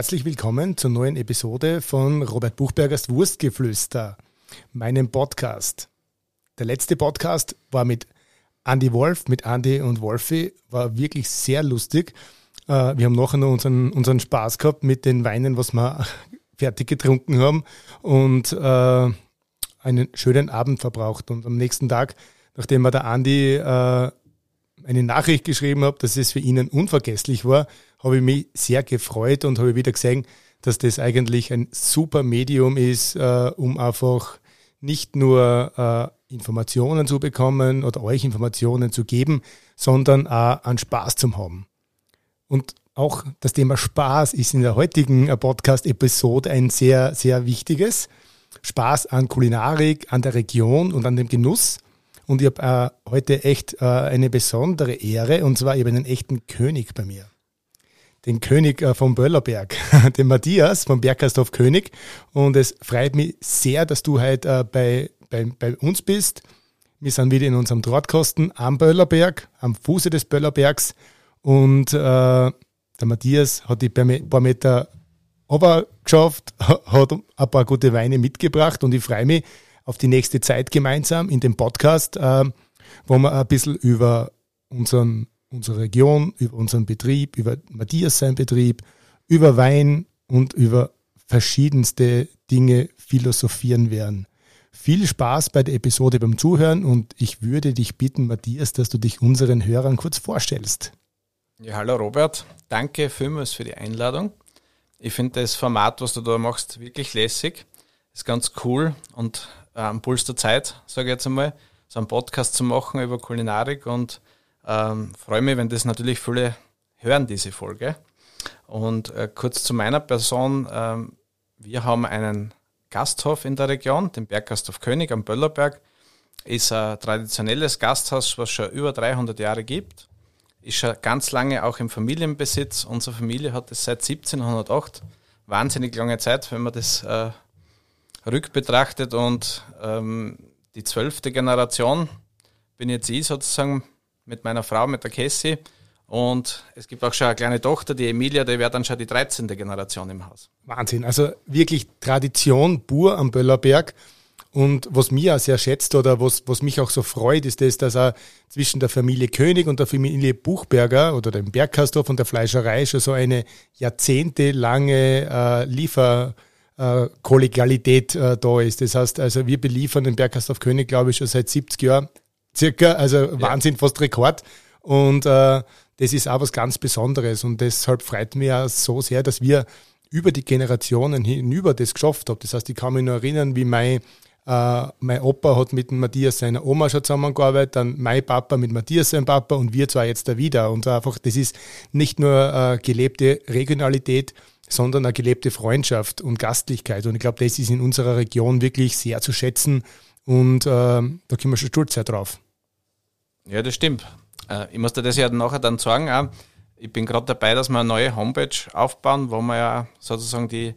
Herzlich willkommen zur neuen Episode von Robert Buchbergers Wurstgeflüster, meinem Podcast. Der letzte Podcast war mit Andy Wolf, mit Andy und Wolfi, war wirklich sehr lustig. Äh, wir haben nachher noch unseren, unseren Spaß gehabt mit den Weinen, was wir fertig getrunken haben und äh, einen schönen Abend verbraucht. Und am nächsten Tag, nachdem wir der Andi äh, eine Nachricht geschrieben habe, dass es für ihn unvergesslich war, habe ich mich sehr gefreut und habe wieder gesehen, dass das eigentlich ein super Medium ist, äh, um einfach nicht nur äh, Informationen zu bekommen oder euch Informationen zu geben, sondern auch an Spaß zu haben. Und auch das Thema Spaß ist in der heutigen äh, Podcast-Episode ein sehr, sehr wichtiges. Spaß an Kulinarik, an der Region und an dem Genuss. Und ich habe äh, heute echt äh, eine besondere Ehre, und zwar habe einen echten König bei mir. Den König äh, vom Böllerberg, den Matthias vom Bergkastorf König. Und es freut mich sehr, dass du heute äh, bei, bei, bei uns bist. Wir sind wieder in unserem Drahtkosten am Böllerberg, am Fuße des Böllerbergs. Und äh, der Matthias hat die paar Meter aber geschafft, hat ein paar gute Weine mitgebracht und ich freue mich, auf die nächste Zeit gemeinsam in dem Podcast, äh, wo wir ein bisschen über unseren, unsere Region, über unseren Betrieb, über Matthias sein Betrieb, über Wein und über verschiedenste Dinge philosophieren werden. Viel Spaß bei der Episode beim Zuhören und ich würde dich bitten, Matthias, dass du dich unseren Hörern kurz vorstellst. Ja, hallo Robert, danke vielmals für die Einladung. Ich finde das Format, was du da machst, wirklich lässig. Ist ganz cool und äh, am Puls der Zeit, sage ich jetzt einmal, so einen Podcast zu machen über Kulinarik und ähm, freue mich, wenn das natürlich viele hören, diese Folge. Und äh, kurz zu meiner Person. Ähm, wir haben einen Gasthof in der Region, den Berggasthof König am Böllerberg. Ist ein traditionelles Gasthaus, was schon über 300 Jahre gibt. Ist schon ganz lange auch im Familienbesitz. Unsere Familie hat es seit 1708. Wahnsinnig lange Zeit, wenn man das äh, rückbetrachtet und ähm, die zwölfte Generation bin jetzt ich sozusagen mit meiner Frau, mit der Cassie. Und es gibt auch schon eine kleine Tochter, die Emilia, die wäre dann schon die 13. Generation im Haus. Wahnsinn. Also wirklich Tradition pur am Böllerberg. Und was mir auch sehr schätzt oder was, was mich auch so freut, ist das, dass er zwischen der Familie König und der Familie Buchberger oder dem Bergkastorf und der Fleischerei schon so eine jahrzehntelange äh, Liefer- äh, äh, da ist. Das heißt, also wir beliefern den Bergkast auf König, glaube ich, schon seit 70 Jahren circa, also Wahnsinn, fast Rekord. Und äh, das ist auch was ganz Besonderes und deshalb freut mich auch so sehr, dass wir über die Generationen hinüber das geschafft haben. Das heißt, ich kann mich noch erinnern, wie mein, äh, mein Opa hat mit Matthias seiner Oma schon zusammengearbeitet, dann mein Papa mit Matthias sein Papa und wir zwar jetzt da wieder. Und einfach, das ist nicht nur äh, gelebte Regionalität, sondern eine gelebte Freundschaft und Gastlichkeit. Und ich glaube, das ist in unserer Region wirklich sehr zu schätzen und äh, da können wir schon stolz drauf. Ja, das stimmt. Äh, ich muss dir das ja nachher dann sagen, auch, ich bin gerade dabei, dass wir eine neue Homepage aufbauen, wo wir ja sozusagen die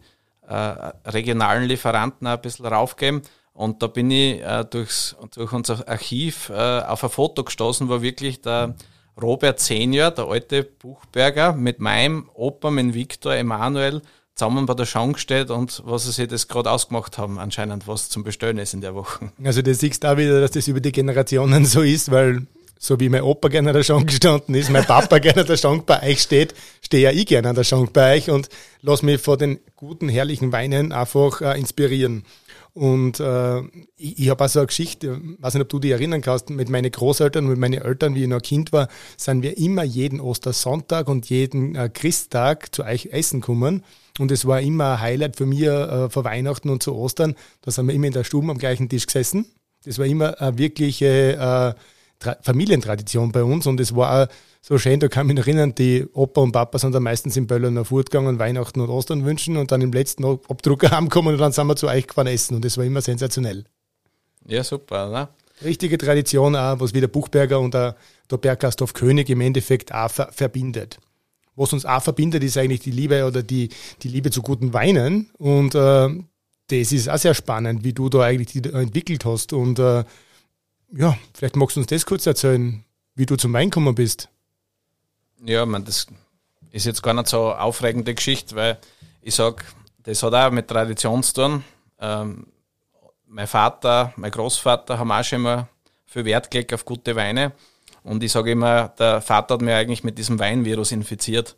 äh, regionalen Lieferanten ein bisschen raufgeben. Und da bin ich äh, durchs, durch unser Archiv äh, auf ein Foto gestoßen, wo wirklich der Robert Senior, der alte Buchberger, mit meinem Opa, mit Viktor Emanuel, zusammen bei der Schank steht und was sie das gerade ausgemacht haben, anscheinend, was zum Bestellen ist in der Woche. Also du siehst da wieder, dass das über die Generationen so ist, weil so wie mein Opa gerne an der Schank gestanden ist, mein Papa gerne an der Schank bei euch steht, stehe ja ich gerne an der Schank bei euch und lass mich vor den guten, herrlichen Weinen einfach äh, inspirieren. Und äh, ich, ich habe auch so eine Geschichte, weiß nicht, ob du dich erinnern kannst, mit meinen Großeltern, mit meinen Eltern, wie ich noch Kind war, sind wir immer jeden Ostersonntag und jeden äh, Christtag zu euch essen gekommen. Und es war immer ein Highlight für mich äh, vor Weihnachten und zu Ostern. Da sind wir immer in der Stube am gleichen Tisch gesessen. Das war immer eine wirkliche äh, Familientradition bei uns und es war auch so schön, da kann ich mich erinnern, die Opa und Papa sind dann meistens in Böllern auf Furt gegangen, Weihnachten und Ostern wünschen und dann im letzten Abdrucker heimkommen und dann sind wir zu euch gefahren essen und das war immer sensationell. Ja, super, ne? Richtige Tradition auch, was wie der Buchberger und der, der Berggasthof König im Endeffekt auch ver verbindet. Was uns auch verbindet, ist eigentlich die Liebe oder die, die Liebe zu guten Weinen und äh, das ist auch sehr spannend, wie du da eigentlich die entwickelt hast und äh, ja, vielleicht magst du uns das kurz erzählen, wie du zum Wein gekommen bist. Ja, man, das ist jetzt gar nicht so eine aufregende Geschichte, weil ich sag, das hat auch mit Tradition zu tun. Ähm, mein Vater, mein Großvater haben auch schon immer viel Wert gelegt auf gute Weine. Und ich sage immer, der Vater hat mir eigentlich mit diesem Weinvirus infiziert.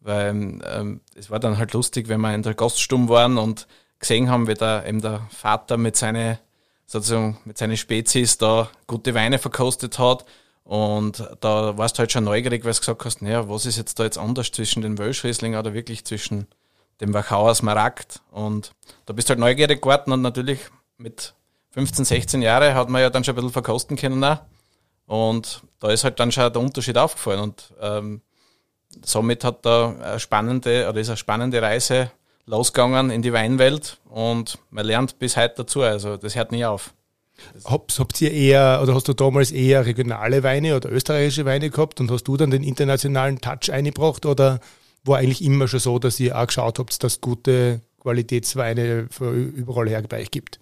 Weil ähm, es war dann halt lustig, wenn wir in der Gaststube waren und gesehen haben, wie der, eben der Vater mit seinen sozusagen mit seinen Spezies da gute Weine verkostet hat. Und da warst du halt schon neugierig, weil du gesagt hast, naja, was ist jetzt da jetzt anders zwischen den Wölschriesling oder wirklich zwischen dem Wachauer Smaragd? Und da bist du halt neugierig geworden und natürlich mit 15, 16 Jahren hat man ja dann schon ein bisschen verkosten können auch. Und da ist halt dann schon der Unterschied aufgefallen. Und ähm, somit hat da eine spannende, oder ist eine spannende Reise losgegangen in die Weinwelt und man lernt bis heute dazu. Also das hört nie auf. Habt, habt ihr eher, oder hast du damals eher regionale Weine oder österreichische Weine gehabt und hast du dann den internationalen Touch eingebracht oder war eigentlich immer schon so, dass ihr auch geschaut habt, dass gute Qualitätsweine überall her bei euch gibt?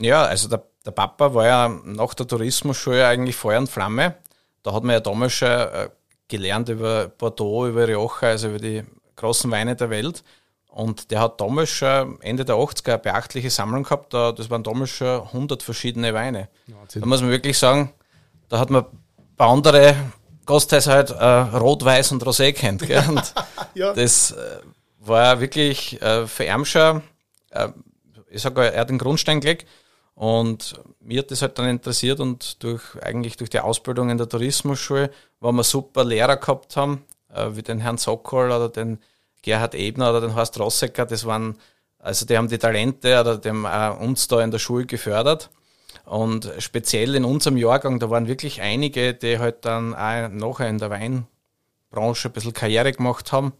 Ja, also der, der Papa war ja nach der Tourismusschule eigentlich Feuer und Flamme. Da hat man ja damals schon äh, gelernt über Bordeaux, über Rioja, also über die großen Weine der Welt. Und der hat damals schon Ende der 80er eine beachtliche Sammlung gehabt. Das waren damals schon 100 verschiedene Weine. Wahnsinn. Da muss man wirklich sagen, da hat man bei anderen Gasthäusern halt äh, Rot, Weiß und Rosé kennt. Gell? Und ja. Das äh, war wirklich äh, für schon, äh, ich sage, er hat den Grundstein gelegt. Und mir hat das halt dann interessiert und durch eigentlich durch die Ausbildung in der Tourismusschule, wo wir super Lehrer gehabt haben, äh, wie den Herrn Sokol oder den Gerhard Ebner oder den Horst Rossecker, das waren, also die haben die Talente oder die haben auch uns da in der Schule gefördert. Und speziell in unserem Jahrgang, da waren wirklich einige, die halt dann auch nachher in der Weinbranche ein bisschen Karriere gemacht haben.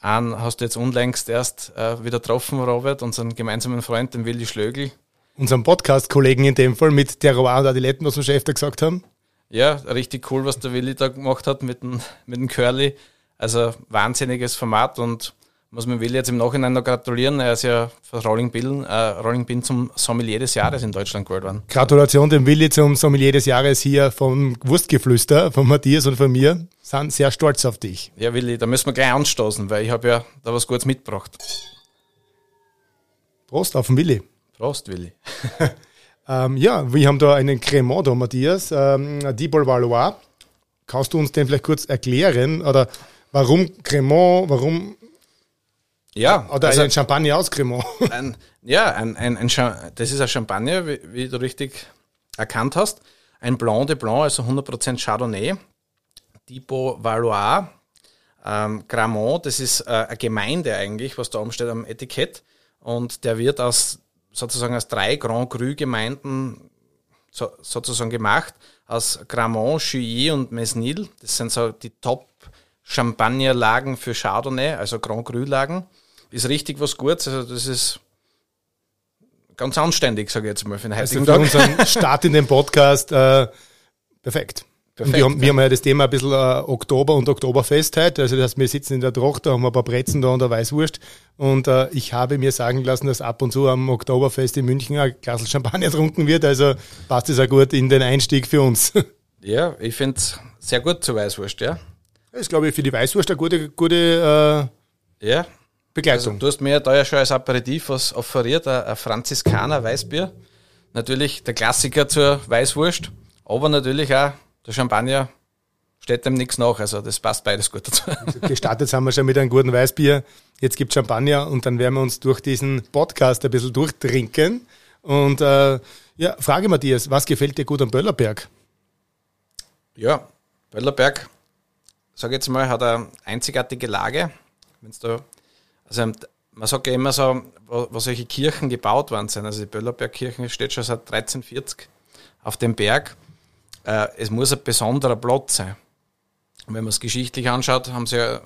Einen hast du jetzt unlängst erst äh, wieder getroffen, Robert, unseren gemeinsamen Freund, den Willi Schlögl. Unseren Podcast-Kollegen in dem Fall mit der Rowan und Adiletten, was wir schon öfter gesagt haben. Ja, richtig cool, was der Willi da gemacht hat mit dem, mit dem Curly. Also wahnsinniges Format und muss man Will jetzt im Nachhinein noch gratulieren. Er ist ja für Rolling Bin, äh, Rolling Bin zum Sommelier des Jahres in Deutschland gewählt worden. Gratulation dem Willi zum Sommelier des Jahres hier vom Wurstgeflüster, von Matthias und von mir. Sind sehr stolz auf dich. Ja, Willi, da müssen wir gleich anstoßen, weil ich habe ja da was Gutes mitgebracht. Prost auf den Willi. Prost, Willi. ähm, ja, wir haben da einen Cremant da, Matthias, ähm, Dibol Valois. Kannst du uns den vielleicht kurz erklären? Oder Warum Cremant? Warum? Ja. Oder also, ein Champagner aus Cremant? Ein, ja, ein, ein, ein, das ist ein Champagner, wie, wie, du richtig erkannt hast. Ein Blanc de Blanc, also 100% Chardonnay. Tipo Valois. Ähm, Gramont, das ist äh, eine Gemeinde eigentlich, was da oben steht am Etikett. Und der wird aus sozusagen aus drei Grand Cru Gemeinden so, sozusagen gemacht. Aus Gramont, Chouilly und Mesnil. Das sind so die Top Champagnerlagen für Chardonnay, also Grand Cru-Lagen. Ist richtig was Gutes. Also das ist ganz anständig, sage ich jetzt mal, für den heutigen also für Tag. unseren Start in den Podcast äh, perfekt. Perfekt, wir, haben, wir haben ja das Thema ein bisschen äh, Oktober und Oktoberfest heute. Also das, wir sitzen in der Tochter, haben ein paar Brezen da und der Weißwurst. Und äh, ich habe mir sagen lassen, dass ab und zu am Oktoberfest in München ein Glas Champagner getrunken wird. Also passt das auch gut in den Einstieg für uns. Ja, ich finde es sehr gut zur Weißwurst, ja. Das ist, glaube ich, für die Weißwurst eine gute, gute äh, ja. Begleitung. Also, du hast mir da ja schon als Aperitif was offeriert, ein, ein Franziskaner Weißbier. Natürlich der Klassiker zur Weißwurst, aber natürlich auch der Champagner steht dem nichts nach. Also das passt beides gut dazu. Also gestartet haben wir schon mit einem guten Weißbier. Jetzt gibt es Champagner und dann werden wir uns durch diesen Podcast ein bisschen durchtrinken. Und äh, ja, Frage Matthias, was gefällt dir gut am Böllerberg? Ja, Böllerberg sage jetzt mal, hat eine einzigartige Lage. Wenn's da, also man sagt ja immer so, wo, wo solche Kirchen gebaut worden sind. Also die Böllerbergkirche steht schon seit 1340 auf dem Berg. Äh, es muss ein besonderer Platz sein. Und wenn man es geschichtlich anschaut, haben sie ja,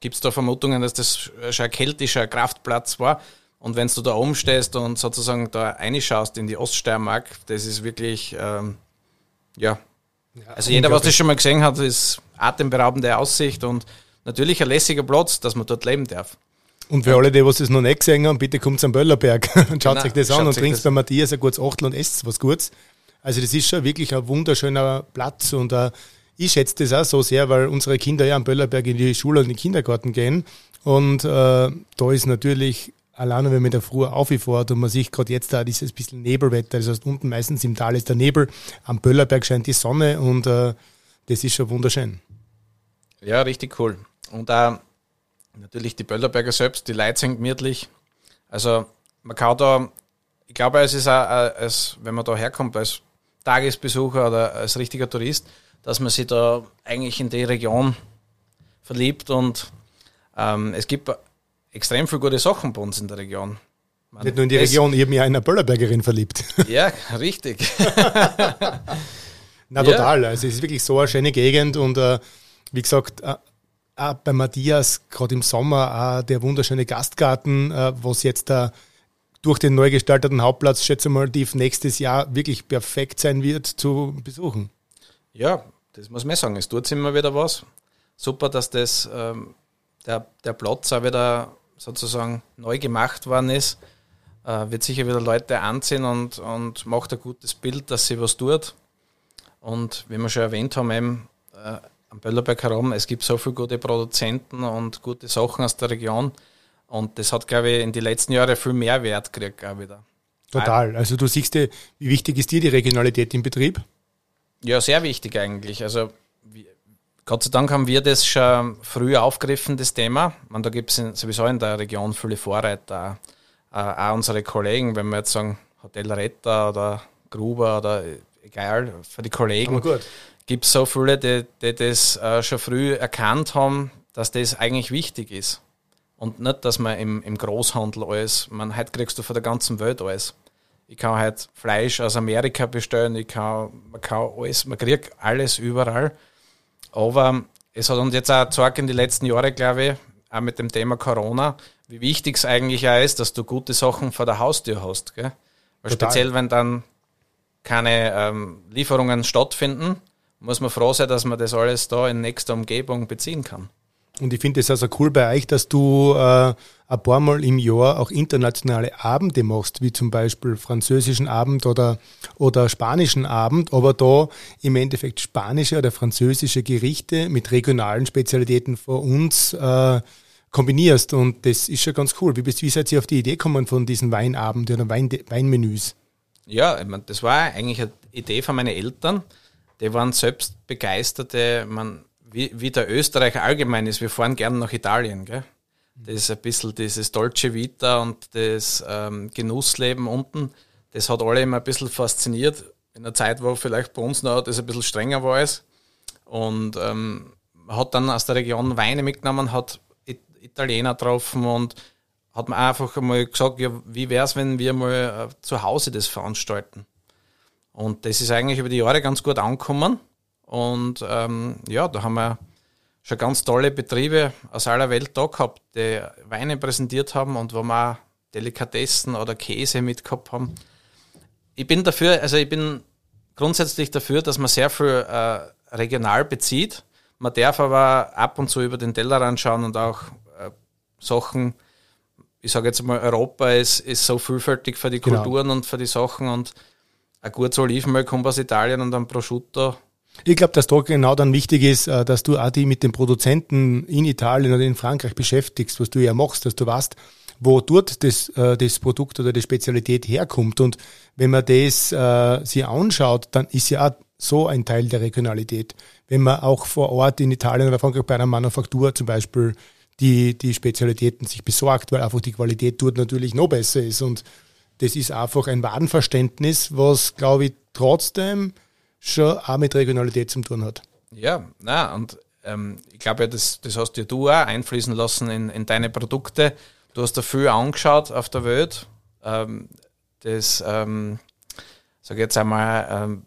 gibt es da Vermutungen, dass das schon ein keltischer Kraftplatz war. Und wenn du da oben stehst und sozusagen da reinschaust in die Oststeiermark, das ist wirklich, ähm, ja, ja, also jeder, was das schon mal gesehen hat, ist atemberaubende Aussicht und natürlich ein lässiger Platz, dass man dort leben darf. Und für alle, die was das noch nicht gesehen haben, bitte kommt zum Böllerberg und schaut genau, euch das an und trinkt bei Matthias ein gutes Achtel und esst was Gutes. Also das ist schon wirklich ein wunderschöner Platz und uh, ich schätze das auch so sehr, weil unsere Kinder ja am Böllerberg in die Schule und in den Kindergarten gehen Und äh, da ist natürlich, alleine wenn man da früher aufgefährt und man sieht gerade jetzt da dieses bisschen Nebelwetter, das heißt unten meistens im Tal ist der Nebel, am Böllerberg scheint die Sonne und äh, das ist schon wunderschön. Ja, richtig cool. Und auch natürlich die Böllerberger selbst, die Leute sind gemütlich. Also man kann da, ich glaube, es ist auch, äh, als, wenn man da herkommt als Tagesbesucher oder als richtiger Tourist, dass man sich da eigentlich in die Region verliebt und ähm, es gibt extrem viele gute Sachen bei uns in der Region. Man, Nicht nur in die Region, ich habe mich in eine Böllerbergerin verliebt. Ja, richtig. Na total, also es ist wirklich so eine schöne Gegend und äh, wie gesagt, äh, bei Matthias, gerade im Sommer, auch der wunderschöne Gastgarten, äh, was jetzt da durch den neu gestalteten Hauptplatz, schätze mal, die nächstes Jahr wirklich perfekt sein wird zu besuchen. Ja, das muss man sagen. Es tut immer wieder was. Super, dass das, ähm, der, der Platz auch wieder sozusagen neu gemacht worden ist. Äh, wird sicher wieder Leute anziehen und, und macht ein gutes Bild, dass sie was tut. Und wie wir schon erwähnt haben, eben, äh, am Böllerberg herum, es gibt so viele gute Produzenten und gute Sachen aus der Region. Und das hat, glaube ich, in den letzten Jahren viel mehr Wert gekriegt auch wieder. Total. Also du siehst, wie wichtig ist dir die Regionalität im Betrieb? Ja, sehr wichtig eigentlich. Also Gott sei Dank haben wir das schon früh aufgegriffen, das Thema. Man, da gibt es sowieso in der Region viele Vorreiter. Auch, auch unsere Kollegen, wenn wir jetzt sagen Hotel Retter oder Gruber oder egal, für die Kollegen gibt es so viele, die, die das äh, schon früh erkannt haben, dass das eigentlich wichtig ist. Und nicht, dass man im, im Großhandel alles, man, heute kriegst du von der ganzen Welt alles. Ich kann halt Fleisch aus Amerika bestellen, ich kann, man kann alles, man kriegt alles überall. Aber es hat uns jetzt auch gezeigt in den letzten Jahren, glaube ich, auch mit dem Thema Corona, wie wichtig es eigentlich auch ist, dass du gute Sachen vor der Haustür hast. Gell? Weil speziell, wenn dann keine ähm, Lieferungen stattfinden, muss man froh sein, dass man das alles da in nächster Umgebung beziehen kann. Und ich finde es also cool bei euch, dass du äh, ein paar Mal im Jahr auch internationale Abende machst, wie zum Beispiel französischen Abend oder, oder spanischen Abend, aber da im Endeffekt spanische oder französische Gerichte mit regionalen Spezialitäten von uns äh, kombinierst. Und das ist schon ganz cool. Wie, bist, wie seid ihr auf die Idee gekommen von diesen Weinabenden oder Wein, Weinmenüs? Ja, ich mein, das war eigentlich eine Idee von meinen Eltern. Die waren selbst begeisterte, man, wie, wie der Österreicher allgemein ist, wir fahren gerne nach Italien. Gell? Das ist ein bisschen dieses Dolce Vita und das ähm, Genussleben unten. Das hat alle immer ein bisschen fasziniert. In einer Zeit, wo vielleicht bei uns noch das ein bisschen strenger war. Ist. Und ähm, hat dann aus der Region Weine mitgenommen, hat Italiener getroffen und hat mir einfach mal gesagt, ja, wie wäre es, wenn wir mal äh, zu Hause das veranstalten? Und das ist eigentlich über die Jahre ganz gut angekommen. Und ähm, ja, da haben wir schon ganz tolle Betriebe aus aller Welt da gehabt, die Weine präsentiert haben und wo wir auch Delikatessen oder Käse mitgehabt haben. Ich bin dafür, also ich bin grundsätzlich dafür, dass man sehr viel äh, regional bezieht. Man darf aber ab und zu über den Tellerrand schauen und auch äh, Sachen, ich sage jetzt mal, Europa ist, ist so vielfältig für die genau. Kulturen und für die Sachen und ein gutes Olivenöl kommt aus Italien und ein Prosciutto ich glaube, dass da genau dann wichtig ist, äh, dass du auch die mit den Produzenten in Italien oder in Frankreich beschäftigst, was du ja machst, dass du weißt, wo dort das, äh, das Produkt oder die Spezialität herkommt. Und wenn man das äh, sich anschaut, dann ist ja auch so ein Teil der Regionalität. Wenn man auch vor Ort in Italien oder Frankreich bei einer Manufaktur zum Beispiel die, die Spezialitäten sich besorgt, weil einfach die Qualität dort natürlich noch besser ist. Und das ist einfach ein Warenverständnis, was, glaube ich, trotzdem schon auch mit Regionalität zu tun hat. Ja, na und ähm, ich glaube, ja, das, das hast ja du auch einfließen lassen in, in deine Produkte. Du hast da viel angeschaut auf der Welt. Ähm, das, ähm, sage jetzt einmal, ähm,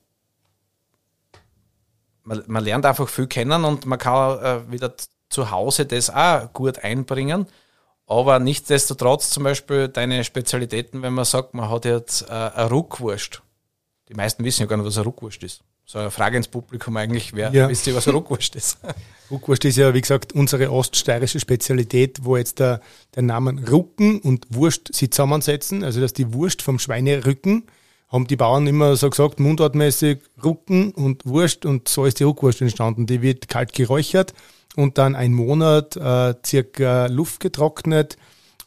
man, man, lernt einfach viel kennen und man kann äh, wieder zu Hause das auch gut einbringen. Aber nichtsdestotrotz zum Beispiel deine Spezialitäten, wenn man sagt, man hat jetzt äh, eine Ruckwurst die meisten wissen ja gar nicht, was eine Ruckwurst ist. So eine Frage ins Publikum eigentlich, wer ja. wisst ihr, was eine Ruckwurst ist? Ruckwurst ist ja, wie gesagt, unsere oststeirische Spezialität, wo jetzt der, der Namen Rucken und Wurst sich zusammensetzen. Also, dass die Wurst vom Schweinerücken, haben die Bauern immer so gesagt, mundartmäßig Rucken und Wurst und so ist die Ruckwurst entstanden. Die wird kalt geräuchert und dann ein Monat äh, circa Luft getrocknet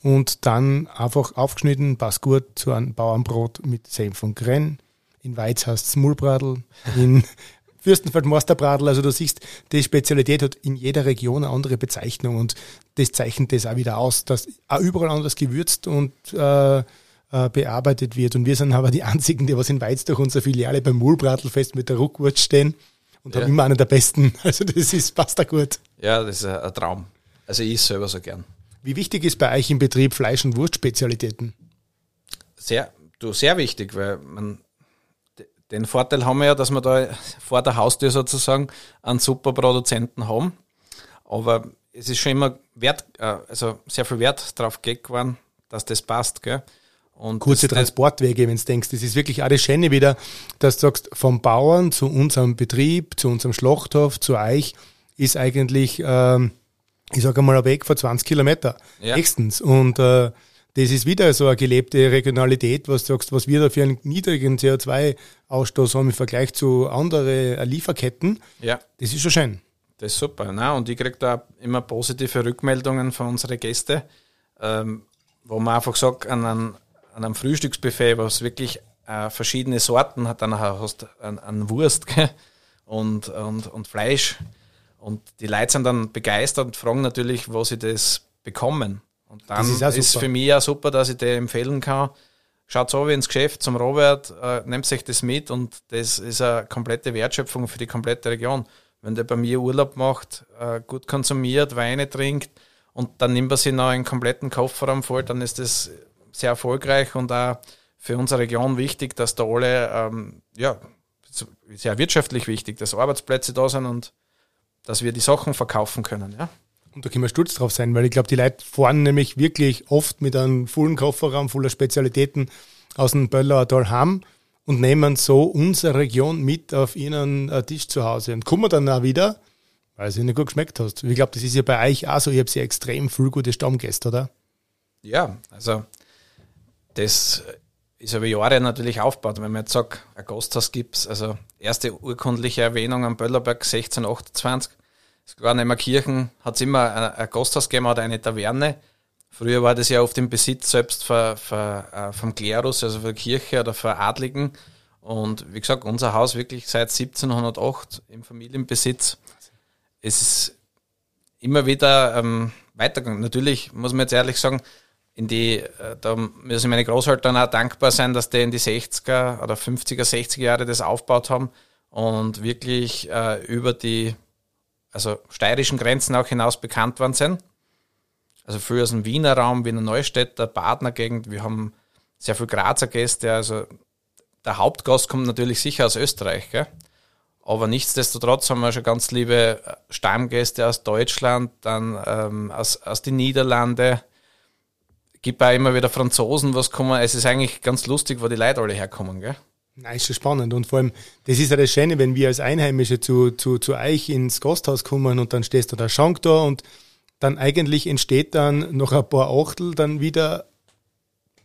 und dann einfach aufgeschnitten, passt gut zu einem Bauernbrot mit Senf und Grenn. In Weiz heißt es Mulbradl, in Fürstenfeld Masterbradl. Also du siehst, die Spezialität hat in jeder Region eine andere Bezeichnung und das zeichnet das auch wieder aus, dass auch überall anders gewürzt und äh, äh, bearbeitet wird. Und wir sind aber die einzigen, die was in Weiz durch unsere Filiale beim Mulbradlfest mit der Ruckwurst stehen und ja. haben immer einen der besten. Also das ist, passt da gut. Ja, das ist ein Traum. Also ich selber so gern. Wie wichtig ist bei euch im Betrieb Fleisch- und Wurstspezialitäten? Sehr, du, sehr wichtig, weil man den Vorteil haben wir ja, dass wir da vor der Haustür sozusagen einen super Produzenten haben. Aber es ist schon immer Wert, äh, also sehr viel Wert drauf gelegt worden, dass das passt. Gell? Und Kurze Transportwege, wenn du denkst, das ist wirklich das Schöne wieder, dass du sagst, vom Bauern zu unserem Betrieb, zu unserem Schlachthof, zu euch, ist eigentlich, ähm, ich sage mal, ein Weg von 20 Kilometer. Ja. Nächstens. Und äh, das ist wieder so eine gelebte Regionalität, was du sagst, was wir da für einen niedrigen CO2-Ausstoß haben im Vergleich zu anderen Lieferketten. Ja. Das ist schon schön. Das ist super. Na, und ich kriege da immer positive Rückmeldungen von unseren Gästen, ähm, wo man einfach sagt, an einem, an einem Frühstücksbuffet, was wirklich äh, verschiedene Sorten hat, dann hast du an, Wurst und, und, und Fleisch. Und die Leute sind dann begeistert und fragen natürlich, wo sie das bekommen. Und dann ist, ist, für mich ja super, dass ich dir empfehlen kann. Schaut so wie ins Geschäft zum Robert, äh, nehmt sich das mit und das ist eine komplette Wertschöpfung für die komplette Region. Wenn der bei mir Urlaub macht, äh, gut konsumiert, Weine trinkt und dann nimmt er sich noch einen kompletten Kofferraum voll, dann ist das sehr erfolgreich und auch für unsere Region wichtig, dass da alle, ähm, ja, sehr wirtschaftlich wichtig, dass Arbeitsplätze da sind und dass wir die Sachen verkaufen können. Ja. Und da können wir stolz drauf sein, weil ich glaube, die Leute fahren nämlich wirklich oft mit einem vollen Kofferraum voller Spezialitäten aus dem Böllauer Tal heim und nehmen so unsere Region mit auf ihren äh, Tisch zu Hause und kommen dann auch wieder, weil es ihnen gut geschmeckt hast. Ich glaube, das ist ja bei euch auch so. Ihr habt ja extrem viel gute Stammgäste, oder? Ja, also das ist über Jahre natürlich aufgebaut. Wenn man jetzt sagt, ein Gasthaus gibt es, also erste urkundliche Erwähnung am Böllerberg 1628, sogar neben Kirchen hat es immer ein, Gasthaus gegeben oder eine Taverne. Früher war das ja oft im Besitz selbst für, für, äh, vom Klerus, also für Kirche oder für Adligen. Und wie gesagt, unser Haus wirklich seit 1708 im Familienbesitz. Es ist immer wieder ähm, weitergegangen. Natürlich muss man jetzt ehrlich sagen, in die, äh, da müssen meine Großeltern auch dankbar sein, dass die in die 60er oder 50er, 60er Jahre das aufgebaut haben und wirklich äh, über die also steirischen Grenzen auch hinaus bekannt worden sind. Also früher aus dem Wiener Raum, Wiener Neustädter, Badner Gegend. Wir haben sehr viel Grazer Gäste. Also der Hauptgast kommt natürlich sicher aus Österreich. Gell? Aber nichtsdestotrotz haben wir schon ganz liebe Stammgäste aus Deutschland, dann ähm, aus, aus den Niederlanden. Gibt auch immer wieder Franzosen, was kommen. Es ist eigentlich ganz lustig, wo die Leute alle herkommen. Gell? Nein, ist schon spannend. Und vor allem, das ist ja das Schöne, wenn wir als Einheimische zu, zu, zu euch ins Gasthaus kommen und dann stehst du der Schank da und dann eigentlich entsteht dann noch ein paar Achtel dann wieder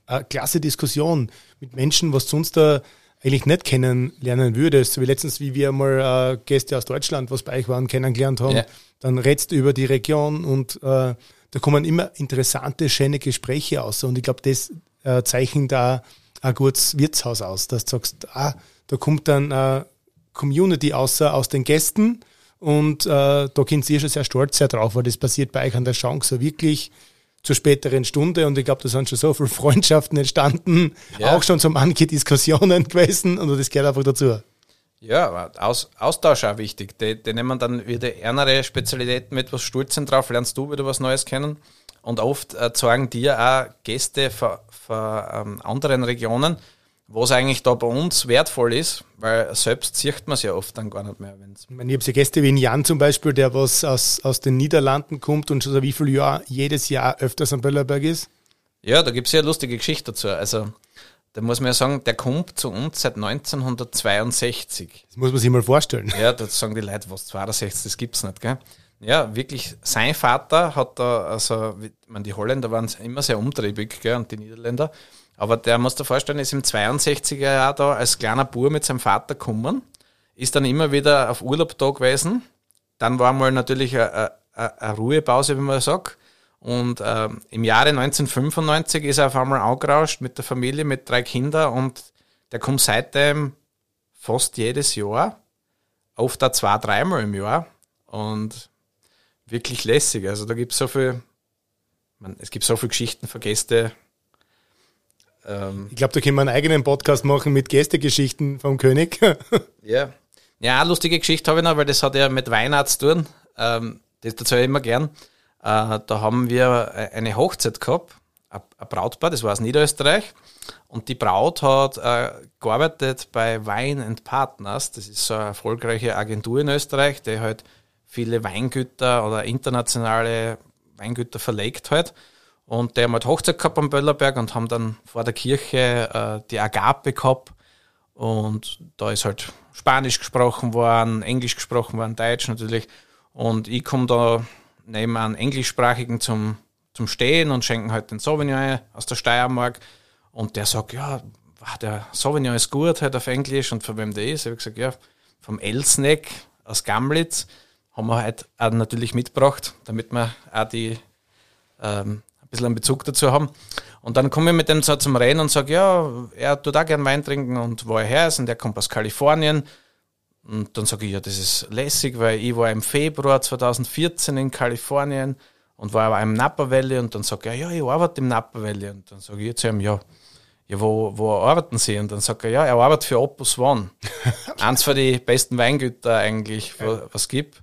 eine klasse Diskussion mit Menschen, was du sonst da eigentlich nicht kennenlernen würdest. So wie letztens, wie wir mal äh, Gäste aus Deutschland, was bei euch waren, kennengelernt haben. Ja. Dann redst du über die Region und äh, da kommen immer interessante, schöne Gespräche aus. Und ich glaube, das äh, zeichnet da ein gutes Wirtshaus aus, dass du sagst, ah, da kommt dann eine Community außer aus den Gästen und äh, da können Sie schon sehr stolz sein drauf, weil das passiert bei euch an der Chance so wirklich zur späteren Stunde und ich glaube, da sind schon so viele Freundschaften entstanden, ja. auch schon so manche Diskussionen gewesen und das gehört einfach dazu. Ja, Aus, Austausch auch wichtig. Die, die nehmen dann wieder ernere Spezialitäten mit was Stolz sind drauf, lernst du wieder was Neues kennen. Und oft äh, zeigen dir auch Gäste von, ähm, anderen Regionen, was eigentlich da bei uns wertvoll ist, weil selbst sieht man es ja oft dann gar nicht mehr. Wenn's ich meine, ich habe so Gäste wie Jan zum Beispiel, der was aus, aus den Niederlanden kommt und schon so wie viele Jahre jedes Jahr öfters am Böllerberg ist. Ja, da gibt es ja lustige Geschichte dazu. Also da muss man ja sagen, der kommt zu uns seit 1962. Das muss man sich mal vorstellen. Ja, da sagen die Leute, was 62, das gibt es nicht, gell? Ja, wirklich, sein Vater hat da, also, ich meine, die Holländer waren immer sehr umtriebig, gell, und die Niederländer. Aber der muss dir vorstellen, ist im 62er Jahr da als kleiner Bub mit seinem Vater gekommen, ist dann immer wieder auf Urlaub da gewesen. Dann war mal natürlich ein, eine Ruhepause, wie man sagt. Und äh, im Jahre 1995 ist er auf einmal angerauscht mit der Familie, mit drei Kindern und der kommt seitdem fast jedes Jahr, oft auch zwei, dreimal im Jahr und wirklich lässig. Also da gibt es so viel, man, es gibt so viele Geschichten für Gäste. Ähm, ich glaube, da können wir einen eigenen Podcast machen mit Gästegeschichten vom König. ja. Ja, lustige Geschichte habe ich noch, weil das hat ja mit Weihnachten zu tun. Ähm, das erzähle ich immer gern. Äh, da haben wir eine Hochzeit gehabt, ein Brautpaar, das war aus Niederösterreich. Und die Braut hat äh, gearbeitet bei Wine and Partners. Das ist so eine erfolgreiche Agentur in Österreich, die halt viele Weingüter oder internationale Weingüter verlegt halt. Und der haben halt Hochzeit gehabt am Böllerberg und haben dann vor der Kirche äh, die Agape gehabt. Und da ist halt Spanisch gesprochen worden, Englisch gesprochen worden, Deutsch natürlich. Und ich komme da neben einem englischsprachigen zum, zum Stehen und schenken halt den Sauvignon aus der Steiermark. Und der sagt, ja, der Sauvignon ist gut halt auf Englisch und von wem der ist. Ich habe gesagt, ja, vom Elsneck aus Gamlitz haben wir halt auch natürlich mitgebracht, damit wir auch die ähm, ein bisschen einen Bezug dazu haben. Und dann komme ich mit dem so zum Rennen und sage, ja, er tut auch gern Wein trinken und wo er her ist und er kommt aus Kalifornien. Und dann sage ich, ja, das ist lässig, weil ich war im Februar 2014 in Kalifornien und war aber im Napa Valley und dann sage ich, ja, ich arbeite im Napa Valley. Und dann sage ich zu ihm, ja, ja, wo, wo arbeiten Sie? Und dann sagt er, ja, er arbeitet für Opus One. Eins von den besten Weingüter eigentlich, was es gibt